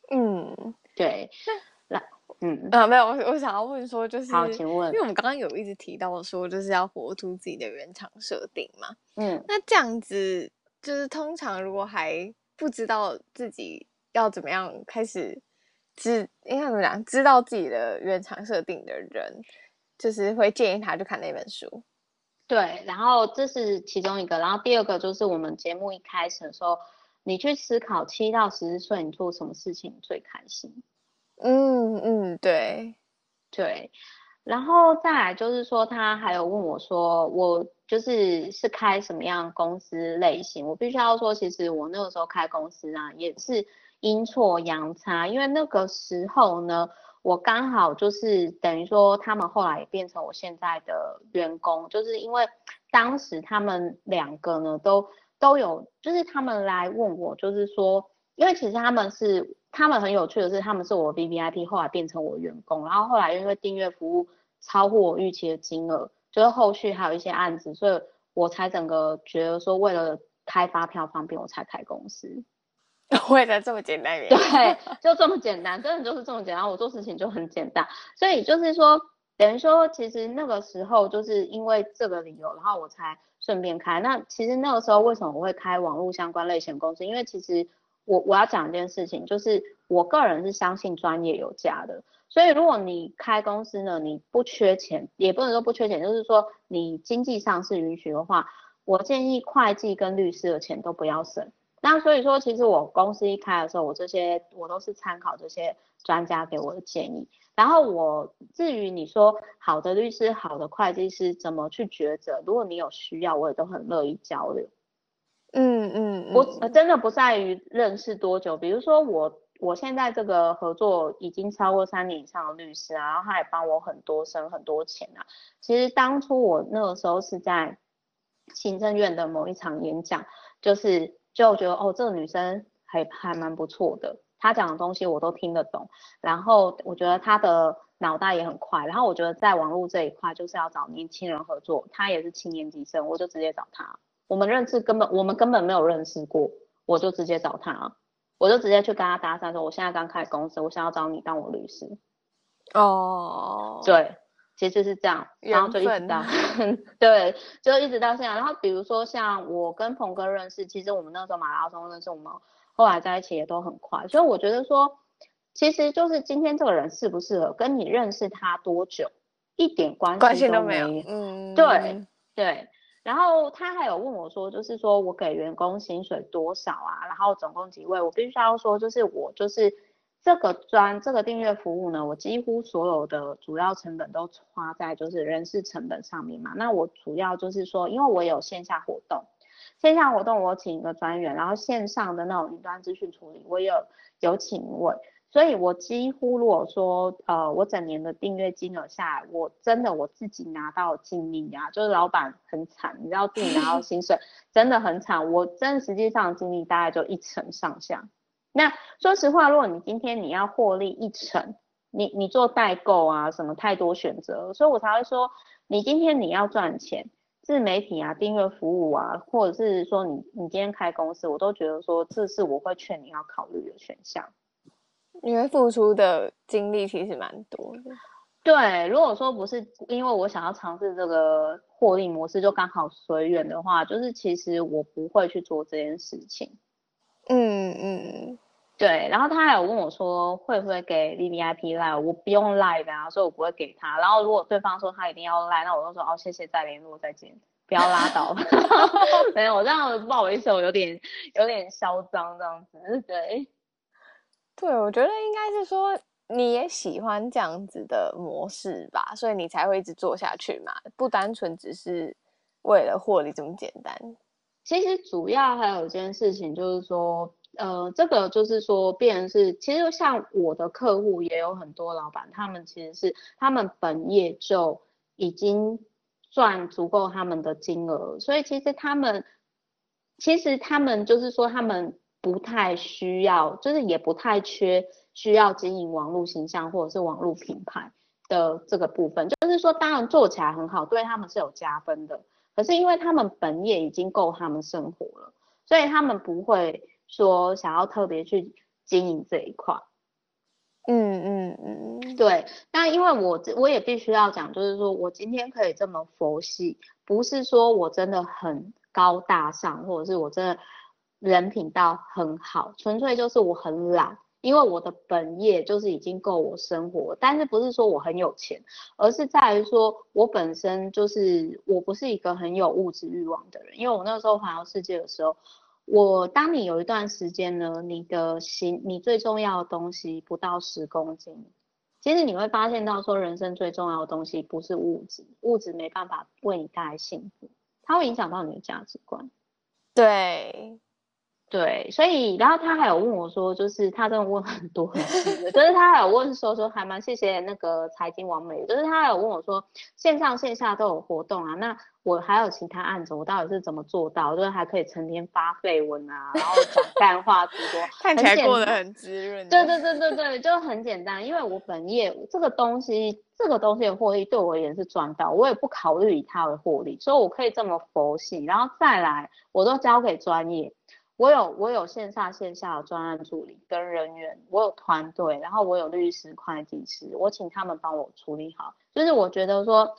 嗯，对。嗯啊，没有，我我想要问说，就是好，请问，因为我们刚刚有一直提到说，就是要活出自己的原厂设定嘛。嗯，那这样子，就是通常如果还不知道自己要怎么样开始知，应该怎么讲，知道自己的原厂设定的人，就是会建议他去看那本书。对，然后这是其中一个，然后第二个就是我们节目一开始的时候，你去思考七到十四岁你做什么事情最开心。嗯嗯，对对。然后再来就是说，他还有问我说，我就是是开什么样公司类型？我必须要说，其实我那个时候开公司啊，也是阴错阳差，因为那个时候呢，我刚好就是等于说，他们后来也变成我现在的员工，就是因为当时他们两个呢，都都有，就是他们来问我，就是说，因为其实他们是。他们很有趣的是，他们是我 VVIP，后来变成我员工，然后后来因为订阅服务超乎我预期的金额，就是后续还有一些案子，所以我才整个觉得说，为了开发票方便，我才开公司。为了这么简单？对，就这么简单，真的就是这么简单。我做事情就很简单，所以就是说，等于说，其实那个时候就是因为这个理由，然后我才顺便开。那其实那个时候为什么我会开网络相关类型公司？因为其实。我我要讲一件事情，就是我个人是相信专业有价的，所以如果你开公司呢，你不缺钱，也不能说不缺钱，就是说你经济上是允许的话，我建议会计跟律师的钱都不要省。那所以说，其实我公司一开的时候，我这些我都是参考这些专家给我的建议。然后我至于你说好的律师、好的会计师怎么去抉择，如果你有需要，我也都很乐意交流。嗯嗯，我真的不在于认识多久，比如说我我现在这个合作已经超过三年以上的律师啊，然后他也帮我很多省很多钱啊。其实当初我那个时候是在行政院的某一场演讲，就是就觉得哦，这个女生还还蛮不错的，她讲的东西我都听得懂，然后我觉得她的脑袋也很快，然后我觉得在网络这一块就是要找年轻人合作，她也是七年级生，我就直接找她。我们认识根本我们根本没有认识过，我就直接找他，我就直接去跟他搭讪说，我现在刚开公司，我想要找你当我律师。哦，对，其实是这样，然后就一直到，对，就一直到现在。然后比如说像我跟鹏哥认识，其实我们那时候马拉松认识，我们后来在一起也都很快。所以我觉得说，其实就是今天这个人适不适合，跟你认识他多久一点关系都没有。没有嗯，对对。然后他还有问我说，就是说我给员工薪水多少啊？然后总共几位？我必须要说，就是我就是这个专这个订阅服务呢，我几乎所有的主要成本都花在就是人事成本上面嘛。那我主要就是说，因为我有线下活动，线下活动我请一个专员，然后线上的那种云端资讯处理，我有有请一位。所以，我几乎如果说，呃，我整年的订阅金额下来，我真的我自己拿到净利啊，就是老板很惨，你知道自己拿到 薪水真的很惨，我真的实际上净利大概就一成上下。那说实话，如果你今天你要获利一成，你你做代购啊，什么太多选择，所以我才会说，你今天你要赚钱，自媒体啊，订阅服务啊，或者是说你你今天开公司，我都觉得说这是我会劝你要考虑的选项。因为付出的精力其实蛮多的。对，如果说不是因为我想要尝试这个获利模式，就刚好随缘的话，就是其实我不会去做这件事情。嗯嗯，对。然后他还有问我说，会不会给 VVIP Line？我不用 Line 的啊，所以我不会给他。然后如果对方说他一定要 Line，那我就说哦，谢谢，再联络，再见，不要拉倒。没有，我这样不好意思，我有点有点嚣张这样子，对。对，我觉得应该是说你也喜欢这样子的模式吧，所以你才会一直做下去嘛，不单纯只是为了获利这么简单。其实主要还有一件事情就是说，呃，这个就是说，变是其实像我的客户也有很多老板，他们其实是他们本业就已经赚足够他们的金额，所以其实他们其实他们就是说他们。不太需要，就是也不太缺需要经营网络形象或者是网络品牌的这个部分。就是说，当然做起来很好，对他们是有加分的。可是因为他们本业已经够他们生活了，所以他们不会说想要特别去经营这一块。嗯嗯嗯，对。那因为我我也必须要讲，就是说我今天可以这么佛系，不是说我真的很。高大上，或者是我真的人品到很好，纯粹就是我很懒。因为我的本业就是已经够我生活，但是不是说我很有钱，而是在于说我本身就是我不是一个很有物质欲望的人。因为我那个时候环游世界的时候，我当你有一段时间呢，你的心你最重要的东西不到十公斤，其实你会发现到说人生最重要的东西不是物质，物质没办法为你带来幸福，它会影响到你的价值观。对。对，所以然后他还有问我说，就是他真的问很多很细的，就是他还有问说说还蛮谢谢那个财经王美，就是他还有问我说线上线下都有活动啊，那我还有其他案子，我到底是怎么做到，就是还可以成天发绯闻啊，然后讲干话直播，看起来过得很滋润。对对对对对，就很简单，因为我本业这个东西，这个东西的获利对我而言是赚到，我也不考虑以他为获利，所以我可以这么佛系，然后再来我都交给专业。我有我有线上线下的专案助理跟人员，我有团队，然后我有律师、会计师，我请他们帮我处理好。就是我觉得说，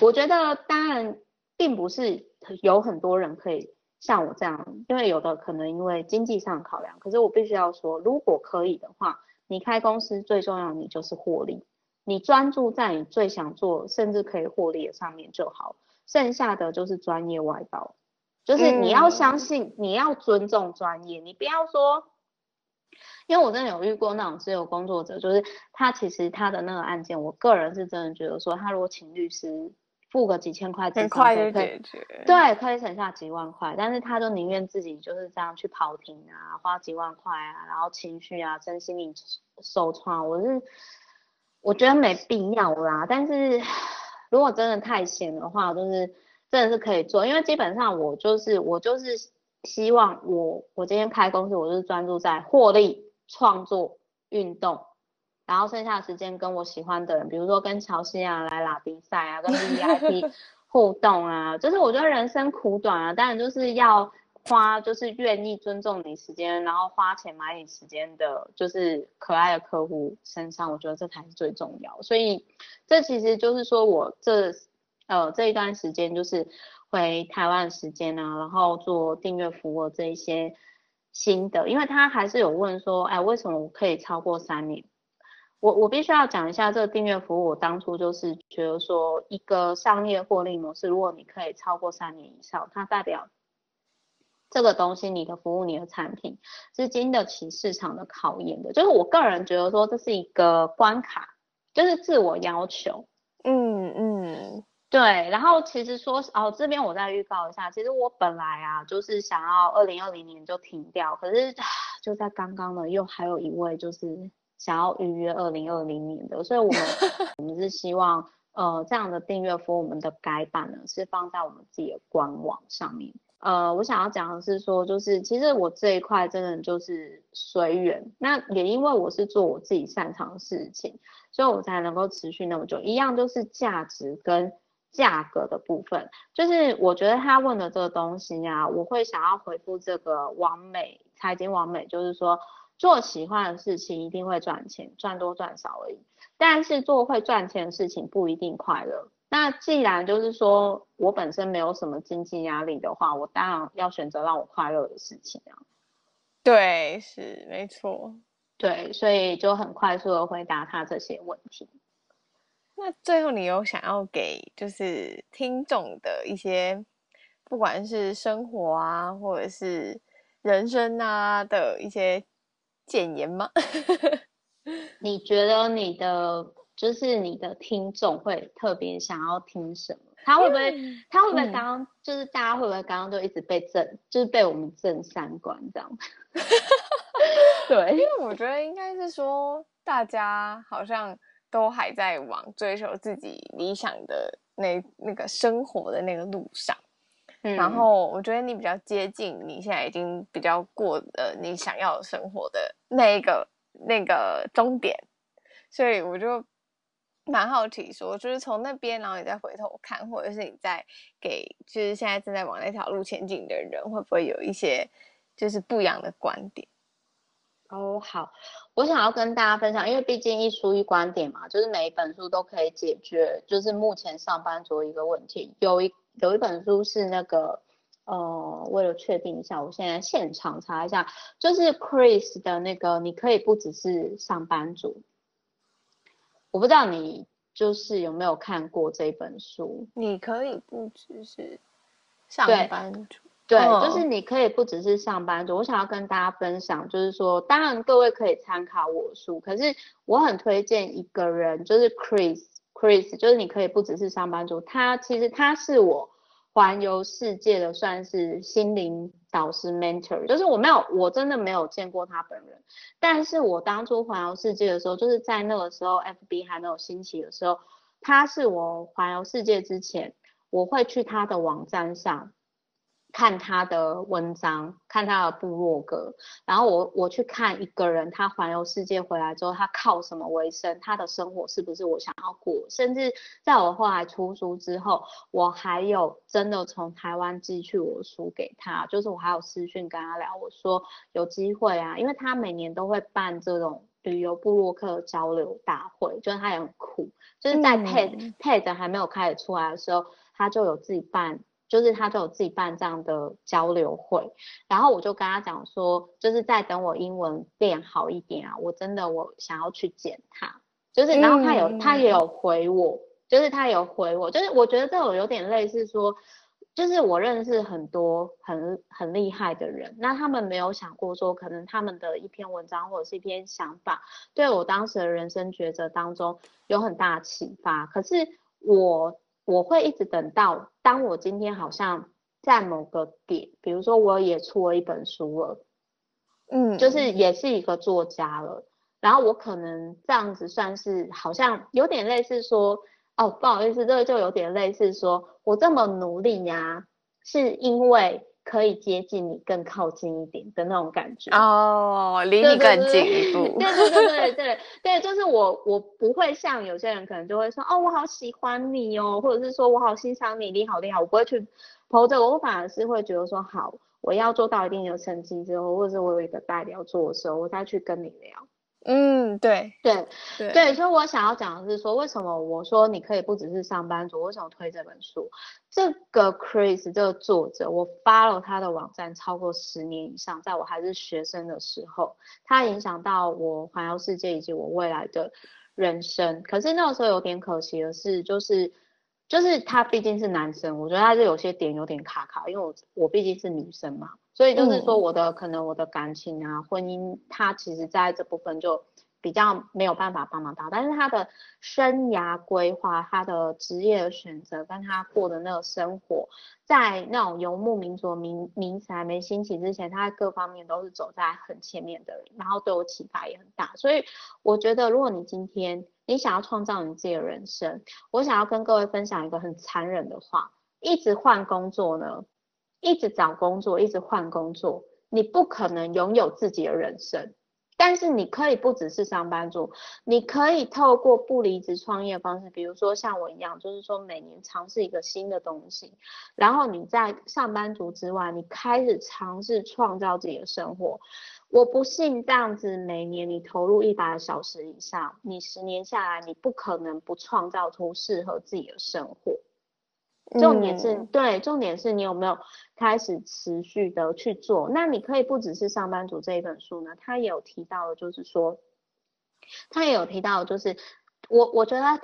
我觉得当然并不是有很多人可以像我这样，因为有的可能因为经济上考量。可是我必须要说，如果可以的话，你开公司最重要你就是获利，你专注在你最想做甚至可以获利的上面就好，剩下的就是专业外包。就是你要相信，嗯、你要尊重专业，你不要说，因为我真的有遇过那种自由工作者，就是他其实他的那个案件，我个人是真的觉得说，他如果请律师付个几千块，很快就解决，对，可以省下几万块，但是他就宁愿自己就是这样去跑庭啊，花几万块啊，然后情绪啊，身心灵受创，我是我觉得没必要啦。但是如果真的太闲的话，就是。真的是可以做，因为基本上我就是我就是希望我我今天开公司，我就是专注在获利、创作、运动，然后剩下的时间跟我喜欢的人，比如说跟乔西啊来拉比赛啊，跟 VIP 互动啊，就是我觉得人生苦短啊，当然就是要花，就是愿意尊重你时间，然后花钱买你时间的，就是可爱的客户身上，我觉得这才是最重要。所以这其实就是说我这。呃，这一段时间就是回台湾时间啊，然后做订阅服务这一些心得，因为他还是有问说，哎，为什么我可以超过三年？我我必须要讲一下这个订阅服务，我当初就是觉得说，一个商业获利模式，如果你可以超过三年以上，它代表这个东西，你的服务、你的产品是经得起市场的考验的。就是我个人觉得说，这是一个关卡，就是自我要求。对，然后其实说哦，这边我再预告一下，其实我本来啊就是想要二零二零年就停掉，可是就在刚刚呢，又还有一位就是想要预约二零二零年的，所以我们 我们是希望呃这样的订阅服务，我们的改版呢是放在我们自己的官网上面。呃，我想要讲的是说，就是其实我这一块真的就是随缘，那也因为我是做我自己擅长的事情，所以我才能够持续那么久。一样就是价值跟。价格的部分，就是我觉得他问的这个东西啊，我会想要回复这个王美财经王美，就是说做喜欢的事情一定会赚钱，赚多赚少而已。但是做会赚钱的事情不一定快乐。那既然就是说我本身没有什么经济压力的话，我当然要选择让我快乐的事情啊。对，是没错。对，所以就很快速的回答他这些问题。那最后，你有想要给就是听众的一些，不管是生活啊，或者是人生啊的一些建言吗？你觉得你的就是你的听众会特别想要听什么？他会不会、嗯、他会不会刚刚、嗯、就是大家会不会刚刚就一直被震，就是被我们震三观这样？对，因为我觉得应该是说大家好像。都还在往追求自己理想的那那个生活的那个路上，嗯，然后我觉得你比较接近你现在已经比较过了你想要的生活的那一个那个终点，所以我就蛮好奇说，就是从那边，然后你再回头看，或者是你在给就是现在正在往那条路前进的人，会不会有一些就是不一样的观点？哦，好，我想要跟大家分享，因为毕竟一书一观点嘛，就是每一本书都可以解决，就是目前上班族一个问题。有一有一本书是那个呃，为了确定一下，我现在现场查一下，就是 Chris 的那个，你可以不只是上班族。我不知道你就是有没有看过这本书？你可以不只是上班族，对，哦、就是你可以不只是上班族。我想要跟大家分享，就是说，当然各位可以参考我书，可是我很推荐一个人，就是 Chris，Chris，就是你可以不只是上班族，他其实他是我。环游世界的算是心灵导师 mentor，就是我没有，我真的没有见过他本人，但是我当初环游世界的时候，就是在那个时候 FB 还没有兴起的时候，他是我环游世界之前，我会去他的网站上。看他的文章，看他的部落格，然后我我去看一个人，他环游世界回来之后，他靠什么为生？他的生活是不是我想要过？甚至在我后来出书之后，我还有真的从台湾寄去我书给他，就是我还有私讯跟他聊，我说有机会啊，因为他每年都会办这种旅游部落客交流大会，就是他也很酷，就是在嗯、TED 还没有开始出来的时候，他就有自己办。就是他就有自己办这样的交流会，然后我就跟他讲说，就是在等我英文变好一点啊，我真的我想要去见他，就是然后他有、嗯、他也有回我，就是他有回我，就是我觉得这种有点类似说，就是我认识很多很很厉害的人，那他们没有想过说，可能他们的一篇文章或者是一篇想法，对我当时的人生抉择当中有很大启发，可是我。我会一直等到，当我今天好像在某个点，比如说我也出了一本书了，嗯，就是也是一个作家了，然后我可能这样子算是好像有点类似说，哦，不好意思，这个就有点类似说我这么努力呀，是因为。可以接近你更靠近一点的那种感觉哦，离你更近一步。对对对对对对，就是我我不会像有些人可能就会说哦，我好喜欢你哦，或者是说我好欣赏你，你好厉害，我不会去这个，我反而是会觉得说好，我要做到一定的成绩之后，或者是我有一个代表作的时候，我再去跟你聊。嗯，对对对对，所以我想要讲的是说，为什么我说你可以不只是上班族，为什么推这本书？这个 Chris 这个作者，我 follow 他的网站超过十年以上，在我还是学生的时候，他影响到我环游世界以及我未来的人生。可是那个时候有点可惜的是，就是就是他毕竟是男生，我觉得他是有些点有点卡卡，因为我我毕竟是女生嘛。所以就是说，我的、嗯、可能我的感情啊，婚姻，他其实在这部分就比较没有办法帮忙到。但是他的生涯规划、他的职业的选择，跟他过的那个生活，在那种游牧民族名名词还没兴起之前，他各方面都是走在很前面的人，然后对我启发也很大。所以我觉得，如果你今天你想要创造你自己的人生，我想要跟各位分享一个很残忍的话：一直换工作呢。一直找工作，一直换工作，你不可能拥有自己的人生。但是你可以不只是上班族，你可以透过不离职创业方式，比如说像我一样，就是说每年尝试一个新的东西，然后你在上班族之外，你开始尝试创造自己的生活。我不信这样子，每年你投入一百小时以上，你十年下来，你不可能不创造出适合自己的生活。重点是、嗯、对，重点是你有没有开始持续的去做？那你可以不只是上班族这一本书呢，他也有提到的，就是说，他也有提到，就是我我觉得他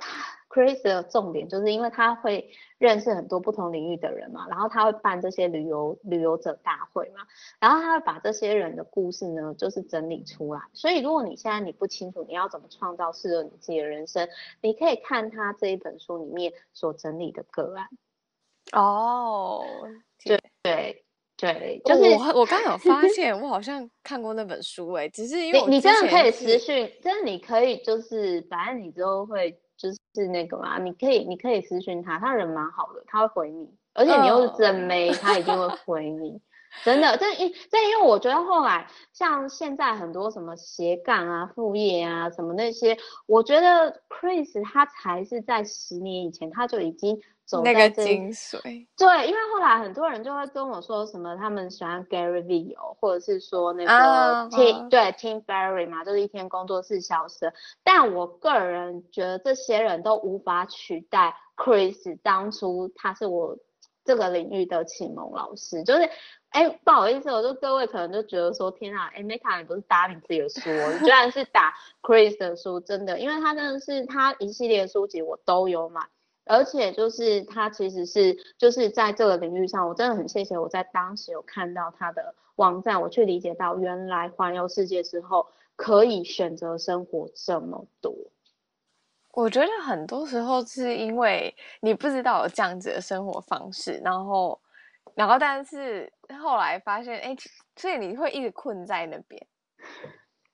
Chris 的重点就是因为他会认识很多不同领域的人嘛，然后他会办这些旅游旅游者大会嘛，然后他会把这些人的故事呢，就是整理出来。所以如果你现在你不清楚你要怎么创造适合你自己的人生，你可以看他这一本书里面所整理的个案。哦，对对对，就是我我刚有发 现，我好像看过那本书诶、欸，只是因为你你真的可以私讯，真的你可以就是反正你之后会就是那个嘛，你可以你可以私讯他，他人蛮好的，他会回你，而且你又是真妹，哦、他一定会回你，真的，这因这因为我觉得后来像现在很多什么斜杠啊、副业啊什么那些，我觉得 Chris 他才是在十年以前他就已经。那个精髓，对，因为后来很多人就会跟我说什么，他们喜欢 Gary Vee 或者是说那个 Tim，、uh, uh, 对 Tim Ferriss 嘛，就是一天工作四小时。但我个人觉得这些人都无法取代 Chris 当初他是我这个领域的启蒙老师，就是。哎，不好意思，我就各位可能就觉得说，天啊，哎，Meta 你不是打你自己的书，你居然是打 Chris 的书，真的，因为他真的是他一系列书籍我都有买，而且就是他其实是就是在这个领域上，我真的很谢谢我在当时有看到他的网站，我去理解到原来环游世界之后可以选择生活这么多。我觉得很多时候是因为你不知道有这样子的生活方式，然后。然后，但是后来发现，哎，所以你会一直困在那边。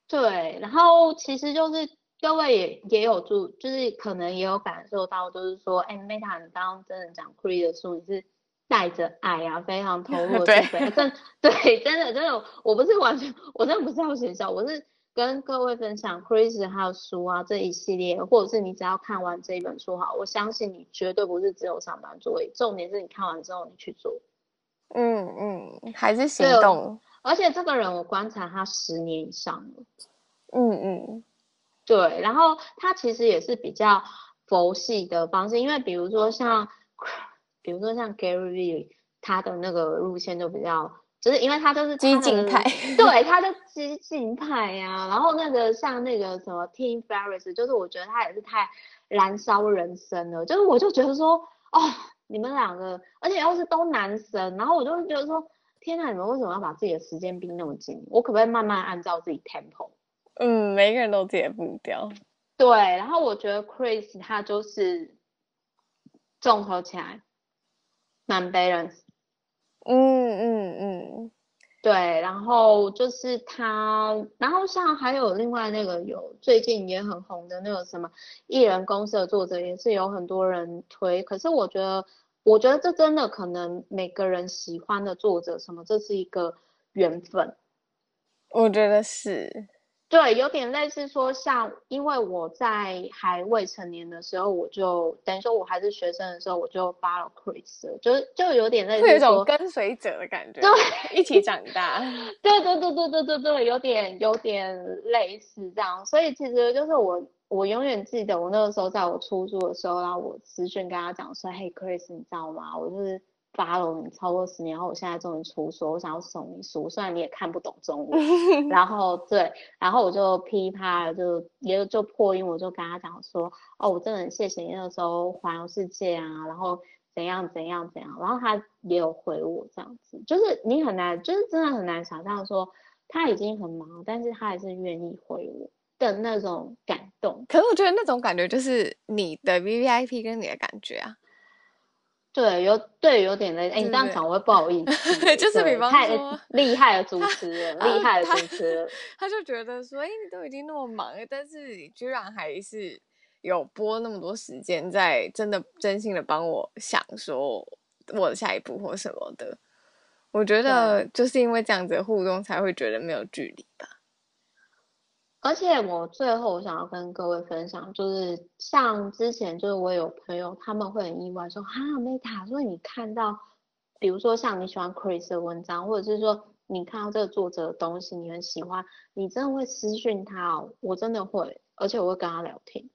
对，然后其实就是各位也也有注，就是可能也有感受到，就是说，哎，Meta，你刚刚真的讲 Cree 的书，你是带着爱啊，非常投入的，对，真对，真的真的，我不是完全，我真的不是要学校，我是跟各位分享 Chris 还有书啊这一系列，或者是你只要看完这一本书哈，我相信你绝对不是只有上班族，重点是你看完之后你去做。嗯嗯，还是行动。而且这个人我观察他十年以上了。嗯嗯，对。然后他其实也是比较佛系的方式，因为比如说像，比如说像 Gary Vee，他的那个路线就比较，就是因为他都是激进派。对，他的激进派呀、啊。然后那个像那个什么 Tim Ferriss，就是我觉得他也是太燃烧人生了。就是我就觉得说，哦。你们两个，而且又是都男生，然后我就会觉得说，天哪，你们为什么要把自己的时间逼那么紧？我可不可以慢慢按照自己 tempo？嗯，每个人都有自己的步调。对，然后我觉得 Chris 他就是综合起来蛮 balance。嗯嗯嗯。对，然后就是他，然后像还有另外那个有最近也很红的那个什么艺人公司的作者，也是有很多人推。可是我觉得，我觉得这真的可能每个人喜欢的作者什么，这是一个缘分。我觉得是。对，有点类似说，像因为我在还未成年的时候，我就等于说我还是学生的时候，我就 follow Chris，就是就有点类似说，有一种跟随者的感觉，对，一起长大，对对对对对对对，有点有点类似这样，所以其实就是我我永远记得我那个时候在我出租的时候，然后我私讯跟他讲说，嘿，Chris，你知道吗？我就是。发了你超过十年后，我现在终于出书，我想要送你书，虽然你也看不懂中文，然后对，然后我就噼啪就也就破音，我就跟他讲说，哦，我真的很谢谢你那时候环游世界啊，然后怎样怎样怎样，然后他也有回我这样子，就是你很难，就是真的很难想象说他已经很忙，但是他还是愿意回我的那种感动。可是我觉得那种感觉就是你的 VVIP 跟你的感觉啊。对，有对有点累。哎，你这样讲我会不好意思。就是比方说，厉害的主持人，厉害的主持人，他就觉得说，哎，你都已经那么忙了，但是你居然还是有拨那么多时间在真的真心的帮我想说我的下一步或什么的。我觉得就是因为这样子的互动，才会觉得没有距离吧。而且我最后我想要跟各位分享，就是像之前就是我有朋友他们会很意外说，哈，Meta，所以你看到，比如说像你喜欢 Chris 的文章，或者是说你看到这个作者的东西你很喜欢，你真的会私讯他哦？我真的会，而且我会跟他聊天。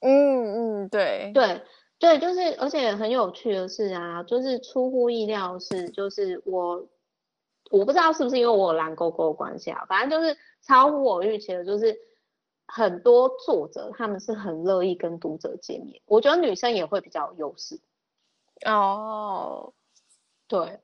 嗯嗯，对对对，就是而且很有趣的是啊，就是出乎意料是，就是我我不知道是不是因为我有蓝勾勾的关系啊，反正就是。超乎我预期的，就是很多作者他们是很乐意跟读者见面。我觉得女生也会比较有优势。哦，对，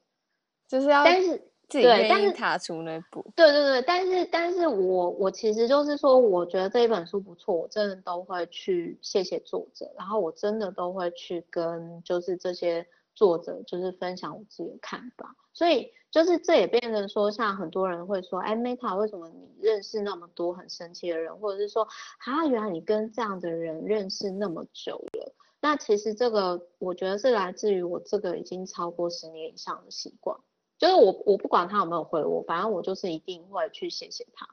就是要，但是自己愿意踏出那步。对对对，但是但是我我其实就是说，我觉得这一本书不错，我真的都会去谢谢作者，然后我真的都会去跟就是这些。作者就是分享我自己的看法，所以就是这也变成说，像很多人会说，哎，Meta，为什么你认识那么多很神奇的人，或者是说，啊，原来你跟这样的人认识那么久了？那其实这个我觉得是来自于我这个已经超过十年以上的习惯，就是我我不管他有没有回我，反正我就是一定会去谢谢他。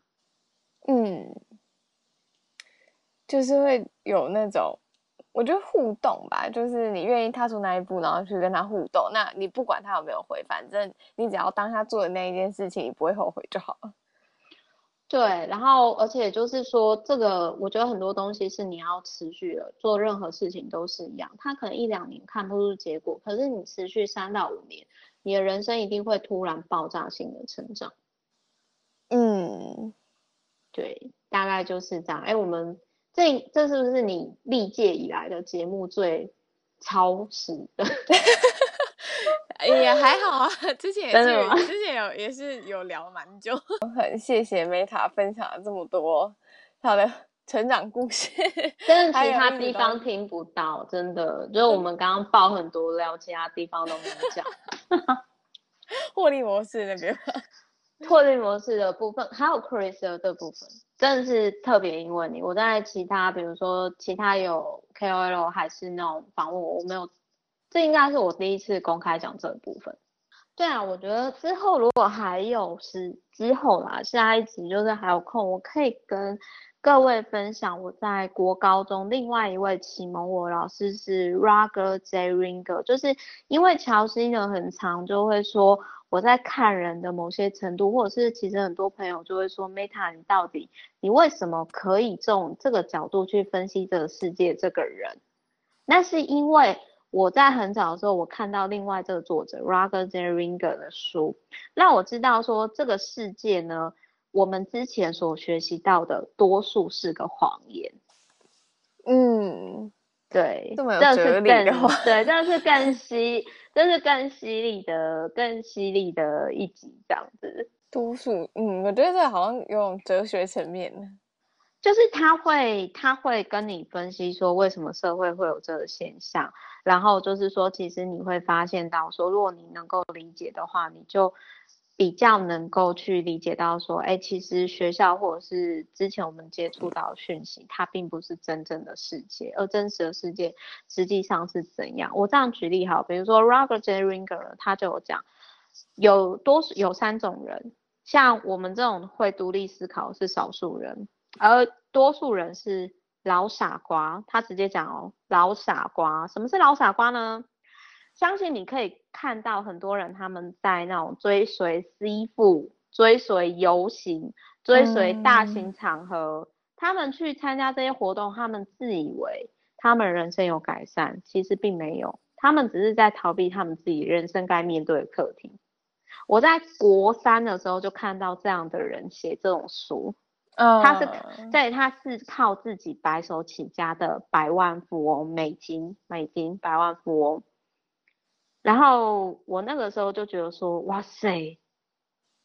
嗯，就是会有那种。我觉得互动吧，就是你愿意踏出那一步，然后去跟他互动。那你不管他有没有回，反正你只要当他做的那一件事情，你不会后悔就好了。对，然后而且就是说，这个我觉得很多东西是你要持续的，做任何事情都是一样。他可能一两年看不出结果，可是你持续三到五年，你的人生一定会突然爆炸性的成长。嗯，对，大概就是这样。哎，我们这这是不是你历届以来的节目最超时的？也还好啊，之前也是，之前有也是有聊蛮久。很谢谢 Meta 分享了这么多他的 成长故事，但是其他地方听不到，真的，就是我们刚刚爆很多料，其他地方都没有讲。获利模式那边，获利模式的部分，还有 Chris 的部分，真的是特别因为你，我在其他，比如说其他有 KOL 还是那种访问我，我没有。这应该是我第一次公开讲这部分。对啊，我觉得之后如果还有是之后啦，下一集就是还有空，我可以跟各位分享我在国高中另外一位启蒙我老师是 Roger J. Ringer，就是因为乔西呢很常就会说我在看人的某些程度，或者是其实很多朋友就会说 Meta 你到底你为什么可以从这个角度去分析这个世界这个人？那是因为。我在很早的时候，我看到另外这个作者 Roger J. Ringer 的书，让我知道说这个世界呢，我们之前所学习到的多数是个谎言。嗯，对，这么有哲理的话，对，这是更 犀，这是更犀利的、更犀利的一集，这样子。多数，嗯，我觉得这好像有种哲学层面。就是他会，他会跟你分析说为什么社会会有这个现象，然后就是说，其实你会发现到说，如果你能够理解的话，你就比较能够去理解到说，哎，其实学校或者是之前我们接触到讯息，它并不是真正的世界，而真实的世界实际上是怎样。我这样举例哈，比如说 Robert J. Ringer 他就有讲，有多有三种人，像我们这种会独立思考是少数人。而多数人是老傻瓜，他直接讲哦，老傻瓜，什么是老傻瓜呢？相信你可以看到很多人他们在那种追随 C 傅、追随游行、追随大型场合，嗯、他们去参加这些活动，他们自以为他们人生有改善，其实并没有，他们只是在逃避他们自己人生该面对的课题。我在国三的时候就看到这样的人写这种书。Uh, 他是在，他是靠自己白手起家的百万富翁，美金美金百万富翁。然后我那个时候就觉得说，哇塞，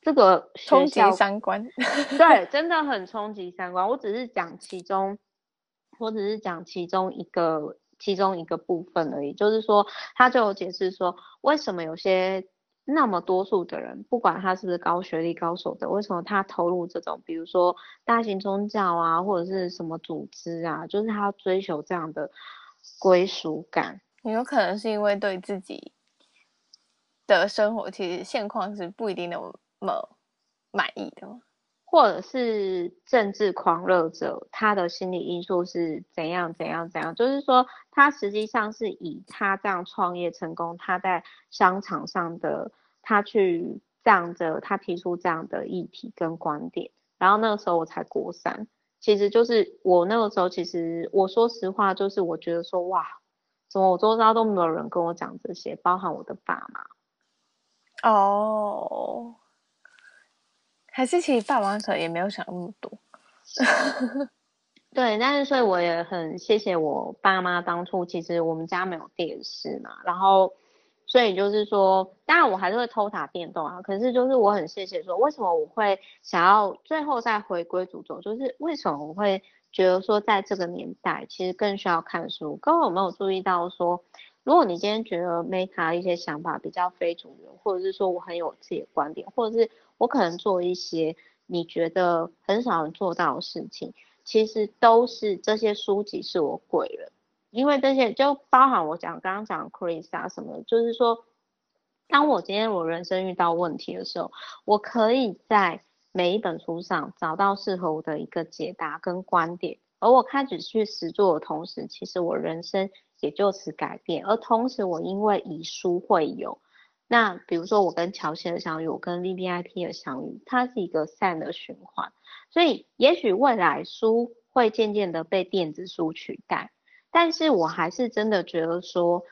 这个冲击三观，对，真的很冲击三观。我只是讲其中，我只是讲其中一个其中一个部分而已。就是说，他就有解释说，为什么有些。那么多数的人，不管他是不是高学历、高手的，为什么他投入这种，比如说大型宗教啊，或者是什么组织啊，就是他追求这样的归属感？也有可能是因为对自己的生活其实现况是不一定那么满意的，或者是政治狂热者，他的心理因素是怎样怎样怎样？就是说，他实际上是以他这样创业成功，他在商场上的。他去这样的，他提出这样的议题跟观点，然后那个时候我才国三，其实就是我那个时候，其实我说实话，就是我觉得说哇，怎么我周遭都没有人跟我讲这些，包含我的爸妈。哦，还是其实爸妈可能也没有想那么多。对，但是所以我也很谢谢我爸妈当初，其实我们家没有电视嘛，然后。所以就是说，当然我还是会偷打电动啊。可是就是我很谢谢说，为什么我会想要最后再回归主轴？就是为什么我会觉得说，在这个年代其实更需要看书。刚刚有没有注意到说，如果你今天觉得 Meta 一些想法比较非主流，或者是说我很有自己的观点，或者是我可能做一些你觉得很少人做到的事情，其实都是这些书籍是我贵人。因为这些就包含我讲刚刚讲 Chris 啊什么，就是说，当我今天我人生遇到问题的时候，我可以在每一本书上找到适合我的一个解答跟观点，而我开始去实做的同时，其实我人生也就此改变，而同时我因为以书会友，那比如说我跟乔西的相遇，我跟 VVIP 的相遇，它是一个善的循环。所以也许未来书会渐渐的被电子书取代，但是我还是真的觉得说，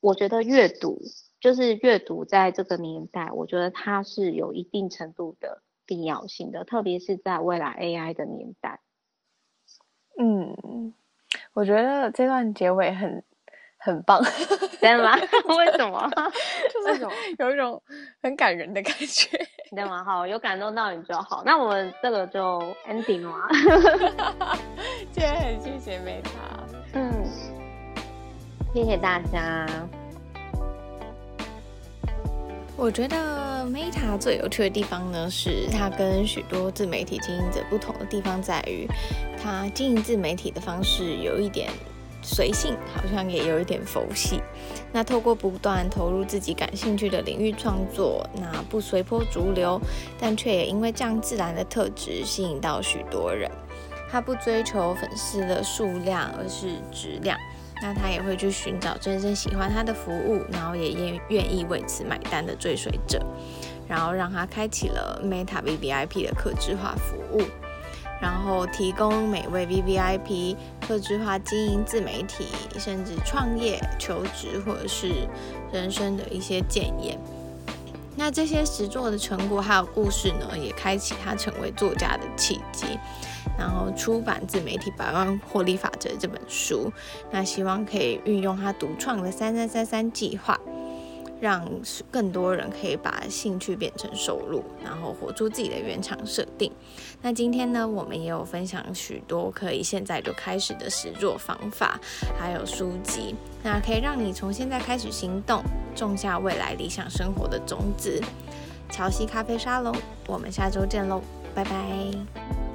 我觉得阅读就是阅读在这个年代，我觉得它是有一定程度的必要性的，特别是在未来 AI 的年代。嗯，我觉得这段结尾很很棒，真的吗？为什么？就是有一种很感人的感觉，真的吗？好，有感动到你就好。那我们这个就 ending 了吗？今天很谢谢 Meta，嗯，谢谢大家。我觉得 Meta 最有趣的地方呢，是它跟许多自媒体经营者不同的地方在于，它经营自媒体的方式有一点随性，好像也有一点佛系。那透过不断投入自己感兴趣的领域创作，那不随波逐流，但却也因为这样自然的特质吸引到许多人。他不追求粉丝的数量，而是质量。那他也会去寻找真正喜欢他的服务，然后也愿愿意为此买单的追随者，然后让他开启了 Meta VVIP 的客制化服务，然后提供每位 VVIP 客制化经营自媒体，甚至创业、求职或者是人生的一些建言。那这些实作的成果还有故事呢，也开启他成为作家的契机。然后出版自媒体百万获利法则这本书，那希望可以运用他独创的三三三三计划，让更多人可以把兴趣变成收入，然后活出自己的原厂设定。那今天呢，我们也有分享许多可以现在就开始的实作方法，还有书籍，那可以让你从现在开始行动，种下未来理想生活的种子。乔西咖啡沙龙，我们下周见喽，拜拜。